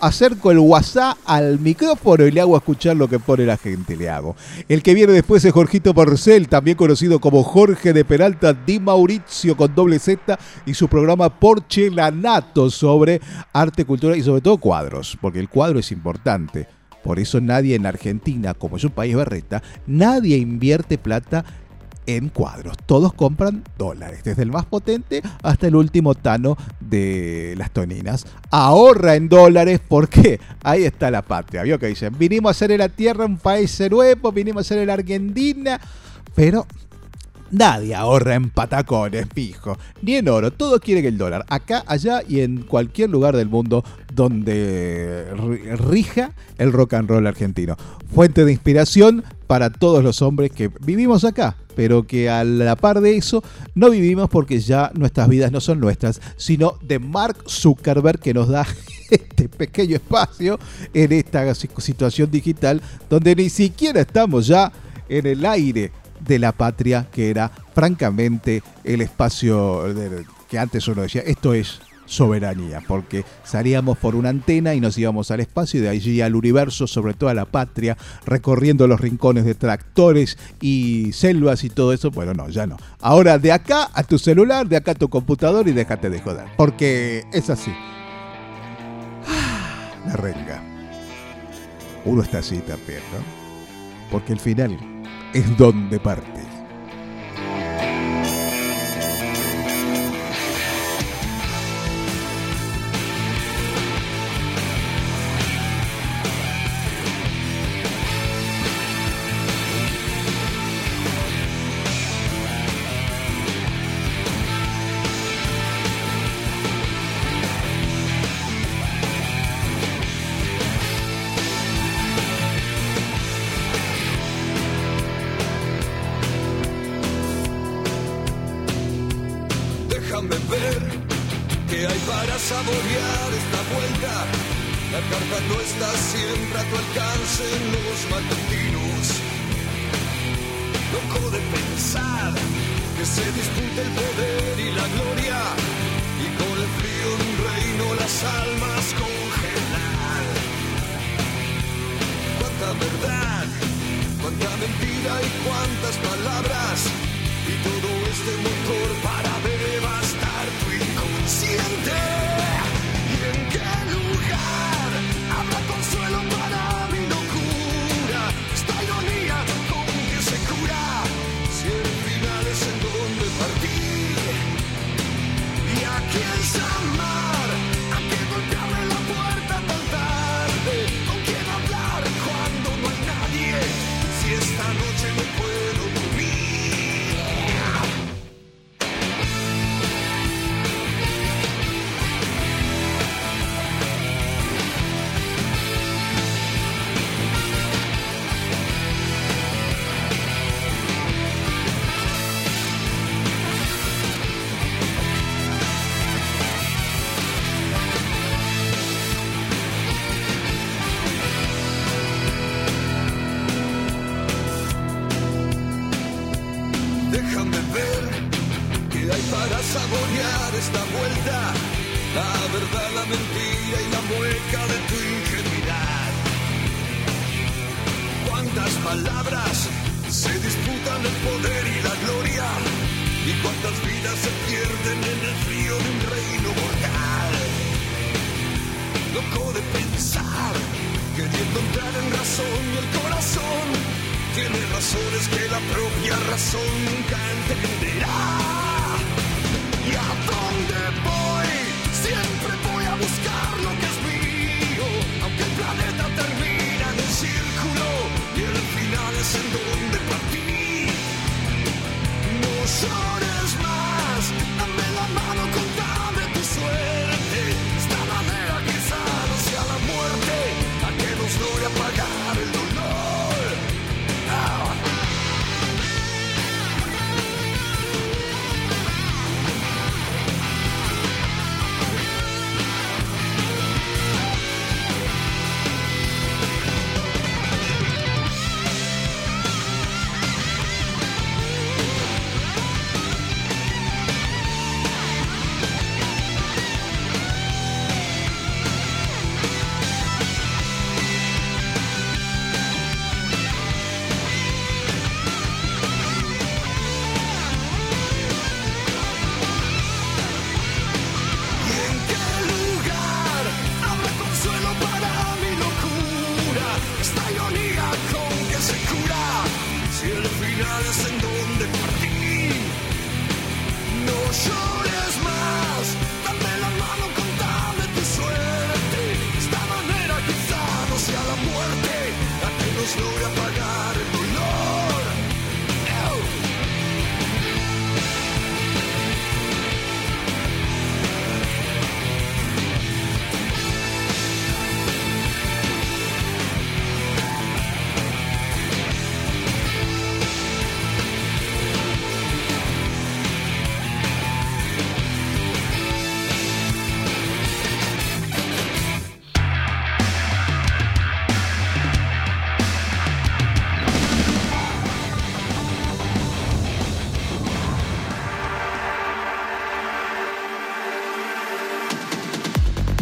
Speaker 1: acerco el WhatsApp al micrófono y le hago escuchar lo que pone la gente, le hago. El que viene después es Jorgito Porcel, también conocido como Jorge de Peralta Di Mauricio con doble Z y su programa Porcelanato sobre arte, cultura y sobre todo cuadros, porque el cuadro es importante. Por eso nadie en Argentina, como es un país berreta, nadie invierte plata en cuadros. Todos compran dólares, desde el más potente hasta el último tano de las toninas. Ahorra en dólares porque ahí está la patria. ¿Vio que dicen? Vinimos a ser en la tierra un país nuevo, vinimos a ser en la Argentina, pero Nadie ahorra en patacones, fijo, ni en oro. Todos quieren el dólar. Acá, allá y en cualquier lugar del mundo donde ri- rija el rock and roll argentino. Fuente de inspiración para todos los hombres que vivimos acá, pero que a la par de eso no vivimos porque ya nuestras vidas no son nuestras, sino de Mark Zuckerberg que nos da <laughs> este pequeño espacio en esta si- situación digital donde ni siquiera estamos ya en el aire de la patria, que era francamente el espacio que antes uno decía, esto es soberanía, porque salíamos por una antena y nos íbamos al espacio y de allí al universo, sobre todo a la patria, recorriendo los rincones de tractores y selvas y todo eso. Bueno, no, ya no. Ahora de acá a tu celular, de acá a tu computador y déjate de joder, porque es así. La renga. Uno está así también, ¿no? Porque el final es donde parte.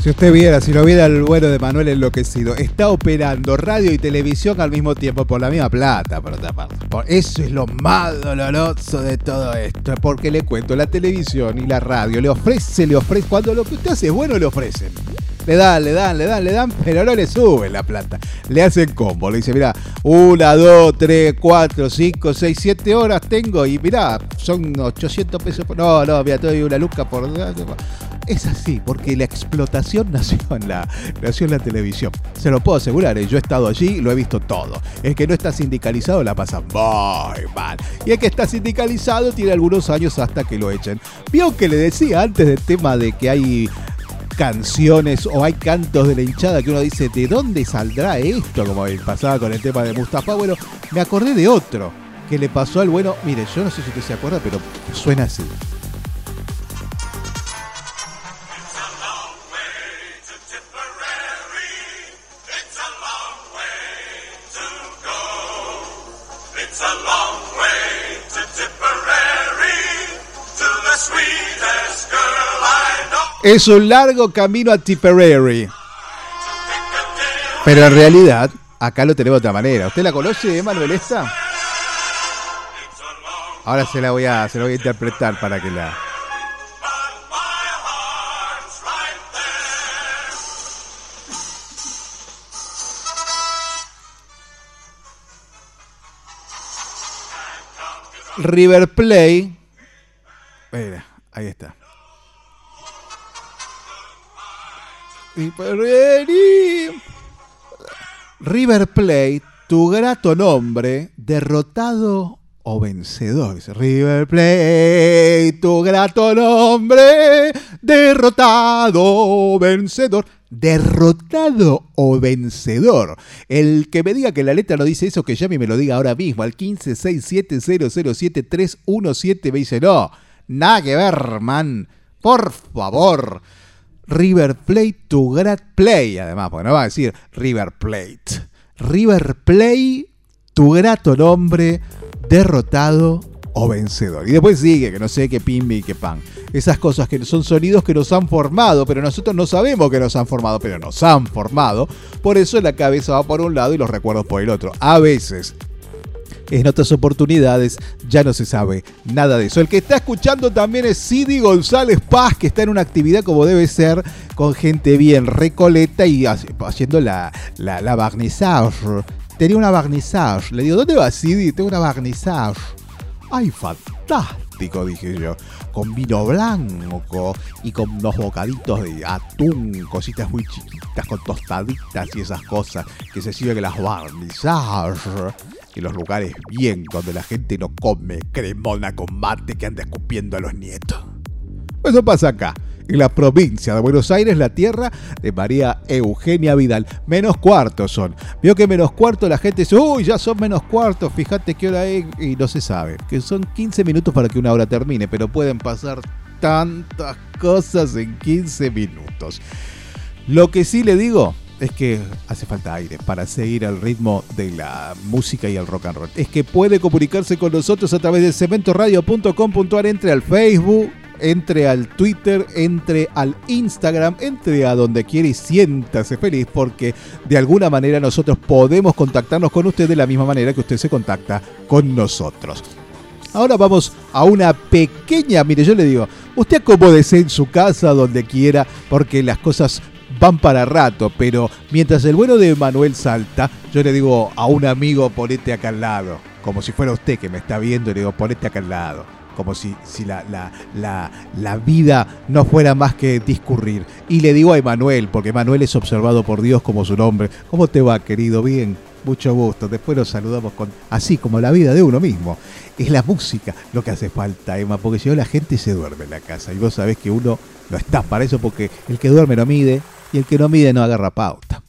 Speaker 26: Si
Speaker 1: usted viera, si lo viera el bueno de Manuel enloquecido, está operando radio y televisión al mismo tiempo por la misma plata, por otra parte. Eso es lo más doloroso de todo esto, porque le cuento, la televisión y la radio le ofrece, le ofrece, cuando lo que usted hace es bueno le ofrecen. Le dan, le dan, le dan, le dan, pero no le suben la plata. Le hacen combo. Le dice, mira, una, dos, tres, cuatro, cinco, seis, siete horas tengo y mirá, son 800 pesos. por- No, no, mira, te una luca por... Es así, porque la explotación <laughs> nació en la, nació en la televisión. Se lo puedo asegurar, ¿eh? yo he estado allí, lo he visto todo. El que no está sindicalizado la pasa muy mal. Y el que está sindicalizado tiene algunos años hasta que lo echen. Vio que le decía antes del tema de que hay canciones o hay cantos de la hinchada que uno dice, ¿de dónde saldrá esto? Como pasaba con el tema de Mustafa. Bueno, me acordé de otro que le pasó al bueno. Mire, yo no sé si usted se acuerda, pero suena así. Es un largo camino a Tipperary. Pero en realidad, acá lo tenemos de otra manera. ¿Usted la conoce, Emanuel, esta? Ahora se la voy a, se la voy a interpretar para que la. River Play. Mira, ahí está. River Plate, tu grato nombre, derrotado o vencedor. River Plate, tu grato nombre, derrotado o vencedor. Derrotado o vencedor. El que me diga que la letra no dice eso, que llame y me lo diga ahora mismo. Al 1567007317 me dice, no, nada que ver, man. Por favor. River Plate to Great Play, además, porque no va a decir River Plate. River Play, tu grato nombre, derrotado o vencedor. Y después sigue, que no sé qué pimbi y qué pan. Esas cosas que son sonidos que nos han formado, pero nosotros no sabemos que nos han formado, pero nos han formado. Por eso la cabeza va por un lado y los recuerdos por el otro. A veces en otras oportunidades ya no se sabe nada de eso. El que está escuchando también es Sidi González Paz, que está en una actividad como debe ser, con gente bien recoleta y haci- haciendo la, la, la barnizage. Tenía una barnizage. Le digo, ¿dónde va Sidi? Tengo una barnizage. ¡Ay, fantástico! Dije yo. Con vino blanco y con unos bocaditos de atún, cositas muy chiquitas, con tostaditas y esas cosas que se sirven en las barnizajes. En los lugares bien, donde la gente no come cremona con mate que anda escupiendo a los nietos. Eso pasa acá, en la provincia de Buenos Aires, la tierra de María Eugenia Vidal. Menos cuartos son. Vio que menos cuarto la gente dice, uy, ya son menos cuartos, fíjate qué hora es, y no se sabe. Que son 15 minutos para que una hora termine, pero pueden pasar tantas cosas en 15 minutos. Lo que sí le digo es que hace falta aire para seguir al ritmo de la música y el rock and roll. Es que puede comunicarse con nosotros a través de cementoradio.com.ar, entre al Facebook, entre al Twitter, entre al Instagram, entre a donde quiera y siéntase feliz porque de alguna manera nosotros podemos contactarnos con usted de la misma manera que usted se contacta con nosotros. Ahora vamos a una pequeña, mire, yo le digo, usted acomódese en su casa, donde quiera, porque las cosas van para rato, pero mientras el bueno de Manuel salta, yo le digo a un amigo, ponete acá al lado, como si fuera usted que me está viendo, le digo, ponete acá al lado, como si, si la, la, la, la vida no fuera más que discurrir. Y le digo a Emanuel, porque Emanuel es observado por Dios como su nombre, ¿cómo te va, querido? Bien, mucho gusto. Después nos saludamos con así como la vida de uno mismo. Es la música lo que hace falta, Emma, porque si no la gente se duerme en la casa y vos sabés que uno no está para eso porque el que duerme no mide y el que no mide no agarra pauta.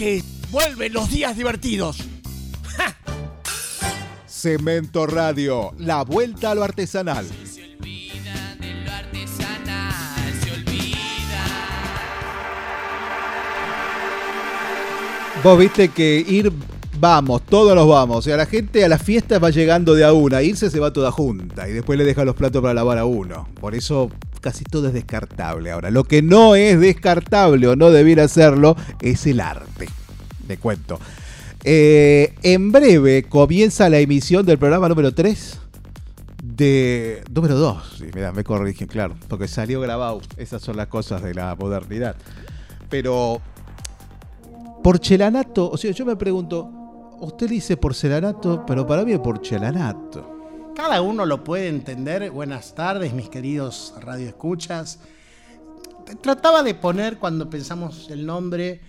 Speaker 20: Porque vuelven los días divertidos.
Speaker 1: Cemento Radio, la vuelta a lo artesanal. Vos viste que ir, vamos, todos nos vamos. O sea, la gente a las fiestas va llegando de a una. Irse se va toda junta y después le deja los platos para lavar a uno. Por eso casi todo es descartable. Ahora, lo que no es descartable o no debiera serlo es el arte. Te cuento. Eh, en breve comienza la emisión del programa número 3 de número 2. Sí, mira, me corrigen, claro, porque salió grabado. Esas son las cosas de la modernidad. Pero porcelanato, o sea, yo me pregunto, usted dice porcelanato, pero para mí es porcelanato.
Speaker 2: Cada uno lo puede entender. Buenas tardes, mis queridos radioescuchas. Trataba de poner cuando pensamos el nombre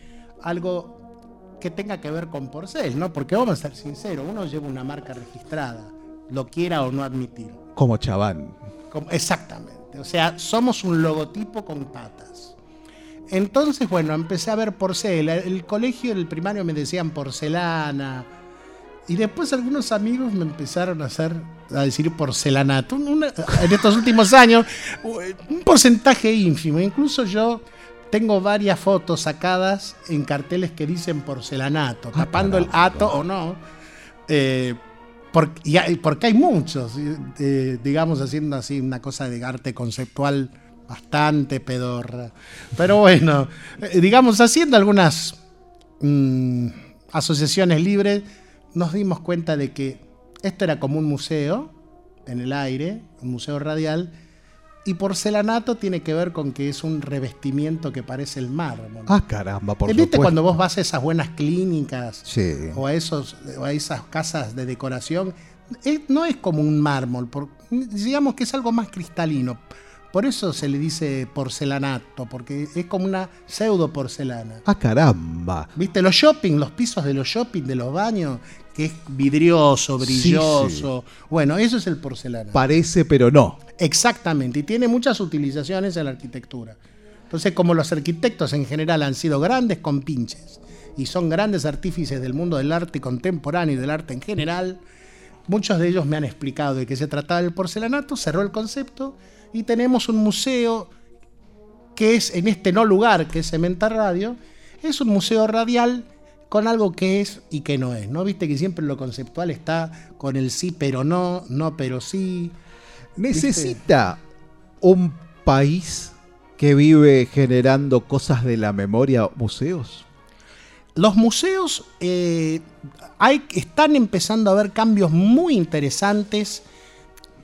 Speaker 2: algo que tenga que ver con porcel, ¿no? Porque vamos a ser sinceros, uno lleva una marca registrada, lo quiera o no admitir.
Speaker 1: Como chaván.
Speaker 2: Como- exactamente. O sea, somos un logotipo con patas. Entonces, bueno, empecé a ver porcela. El colegio, el primario me decían porcelana. Y después algunos amigos me empezaron a hacer, a decir porcelanato. Una- en estos últimos años, un porcentaje ínfimo. Incluso yo tengo varias fotos sacadas en carteles que dicen porcelanato, tapando el ato o no. Eh, por- y hay- porque hay muchos, eh, digamos, haciendo así una cosa de arte conceptual bastante pedorra. Pero bueno, eh, digamos, haciendo algunas mm, asociaciones libres, nos dimos cuenta de que esto era como un museo en el aire, un museo radial, y porcelanato tiene que ver con que es un revestimiento que parece el mármol.
Speaker 1: Ah, caramba, por
Speaker 2: ¿Viste
Speaker 1: supuesto.
Speaker 2: cuando vos vas a esas buenas clínicas
Speaker 1: Sí.
Speaker 2: o a, esos, o a esas casas de decoración? Eh, no es como un mármol, por- digamos que es algo más cristalino. Por eso se le dice porcelanato, porque es como una pseudo porcelana.
Speaker 1: Ah, caramba.
Speaker 2: ¿Viste? Los shopping, los pisos de los shopping, de los baños, que es vidrioso,
Speaker 1: Sí,
Speaker 2: brilloso. Bueno, eso es el porcelana.
Speaker 1: Parece, pero no.
Speaker 2: Exactamente, y tiene muchas utilizaciones en la arquitectura. Entonces, como los arquitectos en general han sido grandes compinches y son grandes artífices del mundo del arte contemporáneo y del arte en general, muchos de ellos me han explicado de qué se trataba el porcelanato, cerró el concepto y tenemos un museo que es en este no lugar, que es Cementa Radio, es un museo radial con algo que es y que no es, ¿no? Viste que siempre lo conceptual está con el sí pero no, no pero sí. ¿Viste?
Speaker 1: ¿Necesita un país que vive generando cosas de la memoria museos?
Speaker 2: Los museos eh, hay, están empezando a haber cambios muy interesantes.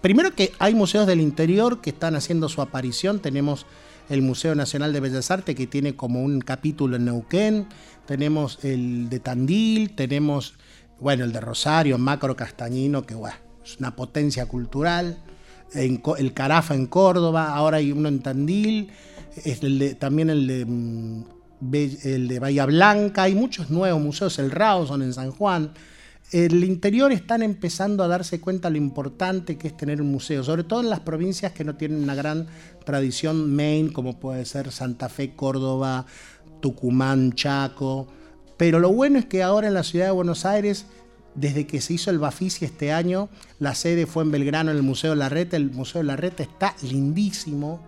Speaker 2: Primero que hay museos del interior que están haciendo su aparición. Tenemos el Museo Nacional de Bellas Artes que tiene como un capítulo en Neuquén. Tenemos el de Tandil, tenemos, bueno, el de Rosario, Macro Castañino, que bueno, es una potencia cultural. El Carafa en Córdoba, ahora hay uno en Tandil, también el de, mm, el de Bahía Blanca, hay muchos nuevos museos, el Rawson en San Juan. El interior están empezando a darse cuenta lo importante que es tener un museo, sobre todo en las provincias que no tienen una gran tradición main, como puede ser Santa Fe, Córdoba, Tucumán, Chaco. Pero lo bueno es que ahora en la ciudad de Buenos Aires, desde que se hizo el Bafisi este año, la sede fue en Belgrano, en el Museo Larreta. El Museo Larreta está lindísimo.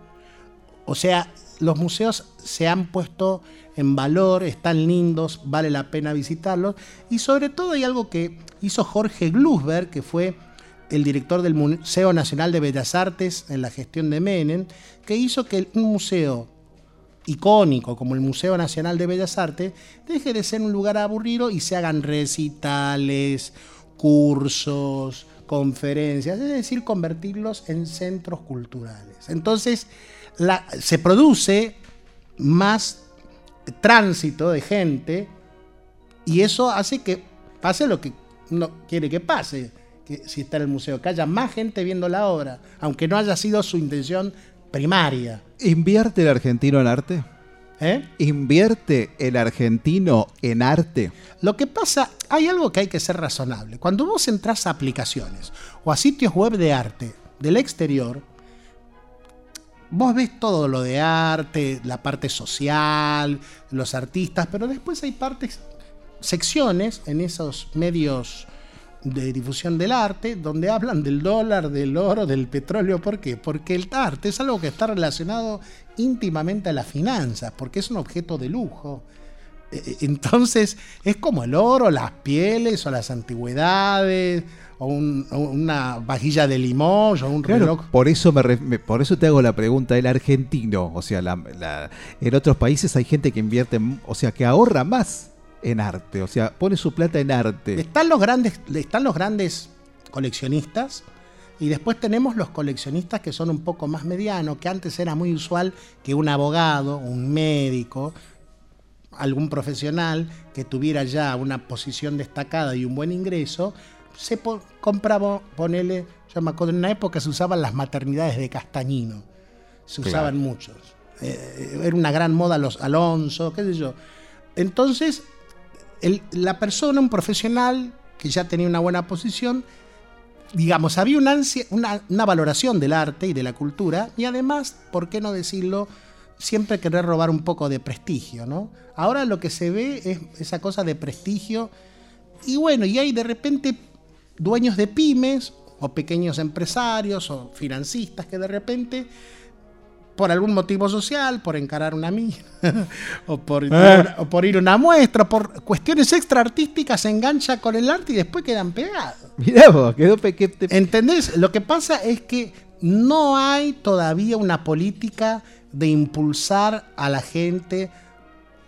Speaker 2: O sea, los museos se han puesto en valor, están lindos, vale la pena visitarlos. Y sobre todo hay algo que hizo Jorge Glusberg, que fue el director del Museo Nacional de Bellas Artes en la gestión de Menem, que hizo que un museo icónico como el Museo Nacional de Bellas Artes deje de ser un lugar aburrido y se hagan recitales, cursos, conferencias, es decir, convertirlos en centros culturales. Entonces, la- se produce más tránsito de gente y eso hace que pase lo que uno quiere que pase, que si está en el museo, que haya más gente viendo la obra, aunque no haya sido su intención primaria.
Speaker 1: ¿Invierte el argentino en arte?
Speaker 2: ¿Eh?
Speaker 1: ¿Invierte el argentino en arte?
Speaker 2: Lo que pasa, hay algo que hay que ser razonable. Cuando vos entras a aplicaciones o a sitios web de arte del exterior, vos ves todo lo de arte, la parte social, los artistas, pero después hay partes, secciones en esos medios de difusión del arte donde hablan del dólar, del oro, del petróleo. ¿Por qué? Porque el arte es algo que está relacionado íntimamente a las finanzas, porque es un objeto de lujo. Eh, Entonces es como el oro, las pieles o las antigüedades o, un- o una vajilla de limón o un
Speaker 1: Claro,
Speaker 2: reloj.
Speaker 1: por eso, me, por eso te hago la pregunta, el argentino, o sea, la- la- en otros países hay gente que invierte, o sea, que ahorra más en arte, o sea, pone su plata en arte.
Speaker 2: Están los grandes, están los grandes coleccionistas y después tenemos los coleccionistas que son un poco más medianos, que antes era muy usual que un abogado, un médico, algún profesional que tuviera ya una posición destacada y un buen ingreso, se compraba, ponele, yo me acuerdo, en una época se usaban las maternidades de Castañino, se
Speaker 1: Claro.
Speaker 2: usaban muchos. Eh, era una gran moda los Alonso, qué sé yo. Entonces, el- la persona, un profesional que ya tenía una buena posición, digamos, había una, ansia- una, una valoración del arte y de la cultura, y además, ¿por qué no decirlo? Siempre querer robar un poco de prestigio, ¿no? Ahora lo que se ve es esa cosa de prestigio, y bueno, y hay de repente dueños de pymes, o pequeños empresarios, o financistas que de repente por algún motivo social, por encarar una mina, <laughs> o por,
Speaker 1: Eh.
Speaker 2: o por ir a una muestra, por cuestiones extra artísticas, se engancha con el arte y después quedan pegados.
Speaker 1: Mirá vos, quedó pequeño.
Speaker 2: ¿Entendés? Lo que pasa es que no hay todavía una política de impulsar a la gente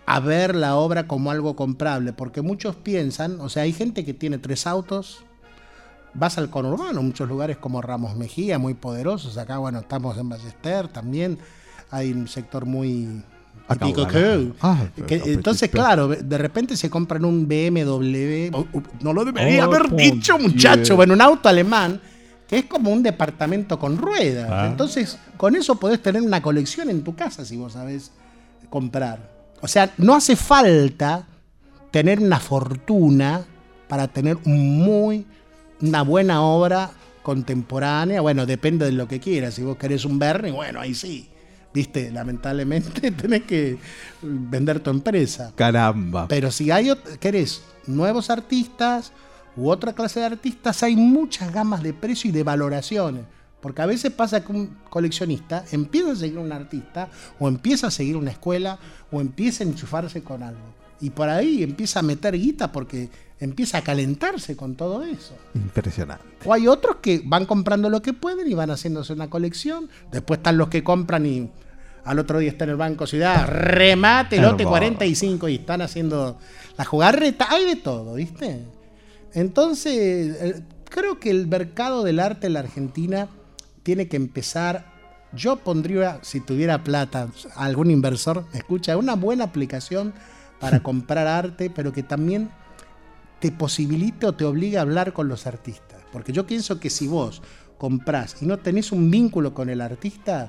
Speaker 2: a ver la obra como algo comprable, porque muchos piensan, o sea, hay gente que tiene tres autos, vas al conurbano, muchos lugares como Ramos Mejía, muy poderosos, acá, bueno, estamos en Ballester también, hay un sector muy... Típico que-
Speaker 1: Ah,
Speaker 2: que- entonces, claro, de repente se compran un BMW, o- o- no lo debería
Speaker 1: Oh,
Speaker 2: haber dicho, muchacho, bueno, un auto alemán que es como un departamento con ruedas.
Speaker 1: Ah.
Speaker 2: Entonces, con eso podés tener una colección en tu casa si vos sabés comprar. O sea, no hace falta tener una fortuna para tener un muy, una buena obra contemporánea. Bueno, depende de lo que quieras. Si vos querés un Bernie, bueno, ahí sí. Viste, lamentablemente <laughs> tenés que vender tu empresa.
Speaker 1: Caramba.
Speaker 2: Pero si hay, querés nuevos artistas u otra clase de artistas, hay muchas gamas de precio y de valoraciones. Porque a veces pasa que un coleccionista empieza a seguir a un artista, o empieza a seguir una escuela, o empieza a enchufarse con algo. Y por ahí empieza a meter guita porque empieza a calentarse con todo eso.
Speaker 1: Impresionante.
Speaker 2: O hay otros que van comprando lo que pueden y van haciéndose una colección. Después están los que compran y al otro día está en el Banco Ciudad, remate, lote
Speaker 1: Hermoso.
Speaker 2: 45 y están haciendo la jugarreta. Hay de todo, ¿viste? Entonces, creo que el mercado del arte en la Argentina tiene que empezar. Yo pondría, si tuviera plata, algún inversor, escucha, una buena aplicación para <laughs> comprar arte, pero que también te posibilite o te obligue a hablar con los artistas. Porque yo pienso que si vos comprás y no tenés un vínculo con el artista,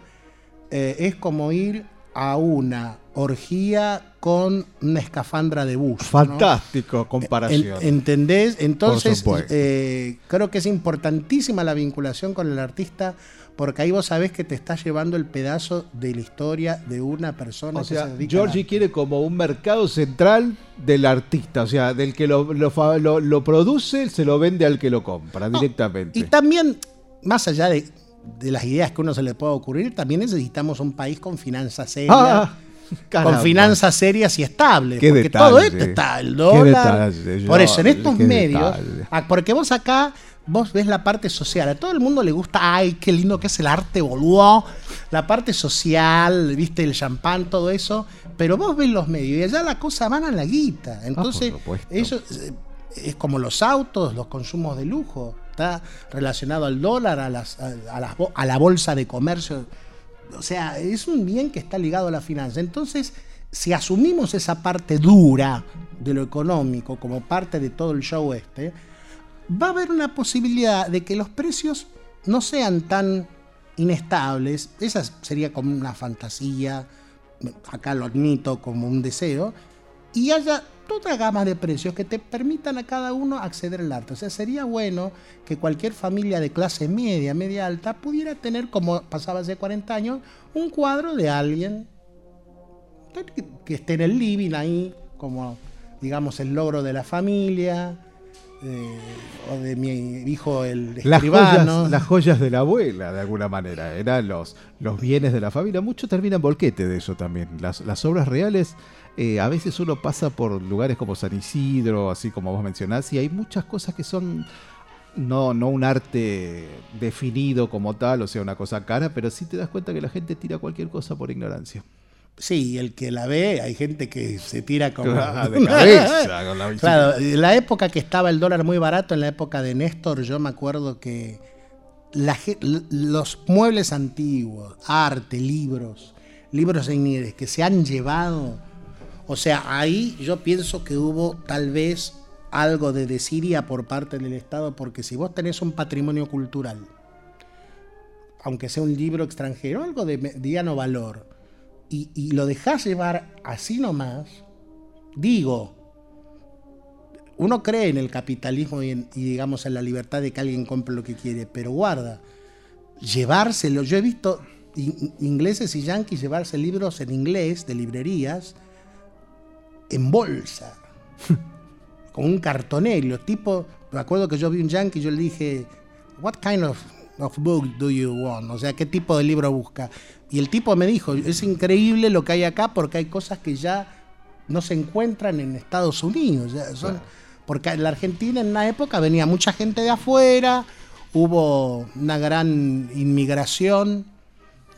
Speaker 2: eh, es como ir a una orgía con una escafandra de bus. ¿no?
Speaker 1: Fantástico comparación.
Speaker 2: En- ¿Entendés? Entonces, eh, creo que es importantísima la vinculación con el artista porque ahí vos sabés que te está llevando el pedazo de la historia de una persona
Speaker 1: O
Speaker 2: que
Speaker 1: sea,
Speaker 2: se dedica
Speaker 1: Georgie quiere como un mercado central del artista, o sea, del que lo, lo lo- lo produce, se lo vende al que lo compra directamente.
Speaker 2: Y también, más allá de, de las ideas que uno se le pueda ocurrir, también necesitamos un país con finanzas serias.
Speaker 1: Ah, <laughs> caramba.
Speaker 2: con finanzas serias y estables.
Speaker 1: Qué
Speaker 2: porque
Speaker 1: detalle.
Speaker 2: todo esto está, el dólar.
Speaker 1: detalle,
Speaker 2: por eso, en estos medios,
Speaker 1: detalle.
Speaker 2: ah, porque vos acá, vos ves la parte social. A todo el mundo le gusta, ay, qué lindo que es el arte, boludo. La parte social, viste, el champán, todo eso. Pero vos ves los medios y allá la cosa van a la guita. Entonces,
Speaker 1: supuesto.
Speaker 2: eso eh, es como los autos, los consumos de lujo. Está relacionado al dólar, a, las, a, a las a la bolsa de comercio. O sea, es un bien que está ligado a la finanza. Entonces, si asumimos esa parte dura de lo económico como parte de todo el show este, va a haber una posibilidad de que los precios no sean tan inestables. Esa sería como una fantasía, acá lo admito como un deseo, y haya toda gama de precios que te permitan a cada uno acceder al arte. O sea, sería bueno que cualquier familia de clase media, media alta, pudiera tener, como pasaba hace 40 años, un cuadro de alguien que- esté en el living ahí, como digamos el logro de la familia, eh, o de mi hijo el
Speaker 1: Las
Speaker 2: escribano.
Speaker 1: joyas, las joyas de la abuela, de alguna manera, eran los, los bienes de la familia. Mucho termina en volquete de eso también. Las, las obras reales, eh, a veces uno pasa por lugares como San Isidro, así como vos mencionás, y hay muchas cosas que son no, no un arte definido como tal, o sea, una cosa cara, pero sí te das cuenta que la gente tira cualquier cosa por ignorancia.
Speaker 2: Sí, el que la ve, hay gente que se tira como
Speaker 1: Ah, <laughs> de cabeza, con la.
Speaker 2: Claro, en la época que estaba el dólar muy barato, en la época de Néstor, yo me acuerdo que la los muebles antiguos, arte, libros, libros Inés que se han llevado, o sea, ahí yo pienso que hubo tal vez algo de desidia por parte del Estado, porque si vos tenés un patrimonio cultural, aunque sea un libro extranjero, algo de mediano valor, y, y lo dejás llevar así nomás, digo, uno cree en el capitalismo y, en- y, digamos en la libertad de que alguien compre lo que quiere, pero guarda, llevárselo, yo he visto in- ingleses y yanquis llevarse libros en inglés de librerías en bolsa, <laughs> con un cartonero, tipo, me acuerdo que yo vi un yankee y yo le dije, what kind of, of book do you want? O sea, ¿qué tipo de libro busca? Y el tipo me dijo, es increíble lo que hay acá porque hay cosas que ya no se encuentran en Estados Unidos. ya son- Porque en la Argentina en una época venía mucha gente de afuera, hubo una gran inmigración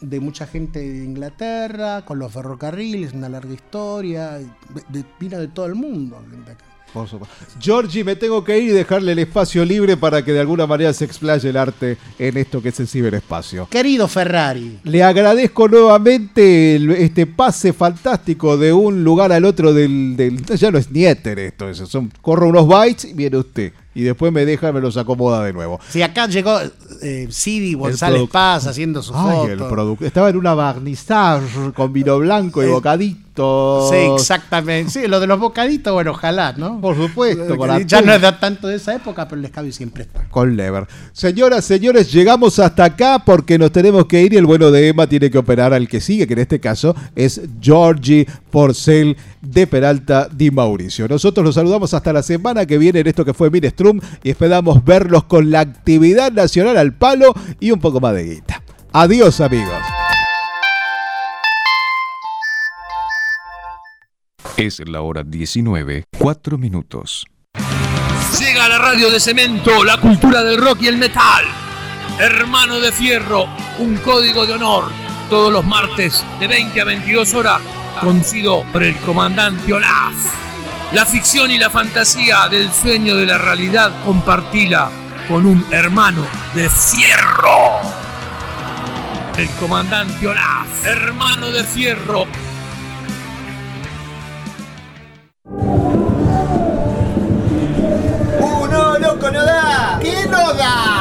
Speaker 2: de mucha gente de Inglaterra, con los ferrocarriles, una larga historia, de- de- vino de todo el mundo. gente acá.
Speaker 1: Por supuesto. Georgie, me tengo que ir y dejarle el espacio libre para que de alguna manera se explaye el arte en esto que es el ciberespacio.
Speaker 2: Querido Ferrari,
Speaker 1: Le agradezco nuevamente el- este pase fantástico de un lugar al otro del, del- ya no es ni éter esto, eso, son corro unos bytes y viene usted. y después me deja y me los acomoda de nuevo.
Speaker 2: Si acá llegó eh, González Paz haciendo su
Speaker 1: Ay,
Speaker 2: foto.
Speaker 1: Estaba en una barnizage con vino blanco y
Speaker 2: Eh,
Speaker 1: bocaditos.
Speaker 2: Sí, exactamente. Sí, lo de los bocaditos, bueno, ojalá, ¿no?
Speaker 1: Por supuesto, con
Speaker 2: ya no es de tanto de esa época, pero el escabio siempre está.
Speaker 1: Con lever. Señoras, señores, llegamos hasta acá porque nos tenemos que ir y el bueno de Emma tiene que operar al que sigue, que en este caso es Georgie Porcel de Peralta Di Mauricio. Nosotros los saludamos hasta la semana que viene en esto que fue Minestrum y esperamos verlos con la actividad nacional al palo y un poco más de guita. Adiós, amigos.
Speaker 17: Es la hora 19, 4 minutos.
Speaker 20: Llega a la radio de cemento, la cultura del rock y el metal. Hermano de Fierro, un código de honor. Todos los martes de 20 a 22 horas, conocido por el comandante Olaf. La ficción y la fantasía del sueño de la realidad compartila con un hermano de Fierro. El comandante Olaf, hermano de Fierro,
Speaker 25: ¡Uh, no, loco, no da!
Speaker 2: ¿Qué no da?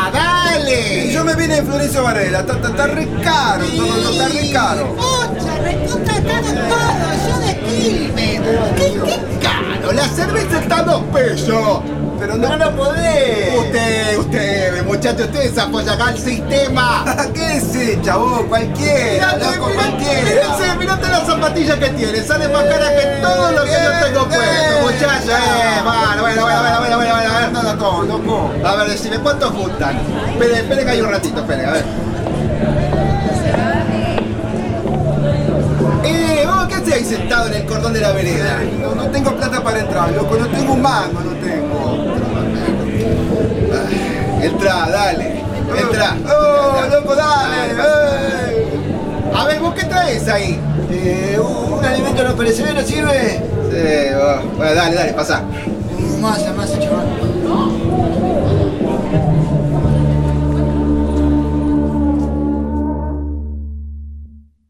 Speaker 25: De Florencio Varela, está, está, está re caro, todo, está re caro.
Speaker 2: Ocha, recontra caro todo, yo de Quilmes. ¿Qué, qué caro? La cerveza está a dos pesos.
Speaker 25: Pero no, no podés.
Speaker 2: Usted, usted, muchacho, usted se apoya acá al sistema. <laughs>
Speaker 25: ¿Qué es chavo? Cualquiera,
Speaker 2: Mirate,
Speaker 25: loco,
Speaker 2: mirate,
Speaker 25: cualquiera.
Speaker 2: mirate, mirate las zapatillas que tiene, sale más cara que todo lo que yo tengo puesto, muchacho. Eh, bueno, bueno, bueno, bueno, bueno, bueno, bueno, a ver, a decime, ¿cuánto juntan? Espere, espere que hay un ratito, espere, a ver. Eh, vos, ¿qué hacéis sentado en el cordón de la vereda?
Speaker 25: No, no tengo plata para entrar, loco, no tengo un mango, no tengo.
Speaker 2: Entra, dale, entra.
Speaker 25: ¡Oh, loco, dale! eh.
Speaker 2: A ver, ¿vos qué traes ahí?
Speaker 25: Eh, un alimento no perecedero sirve.
Speaker 2: Sí, vos. Bueno, dale, dale, pasá.
Speaker 25: Masa, masa, chaval.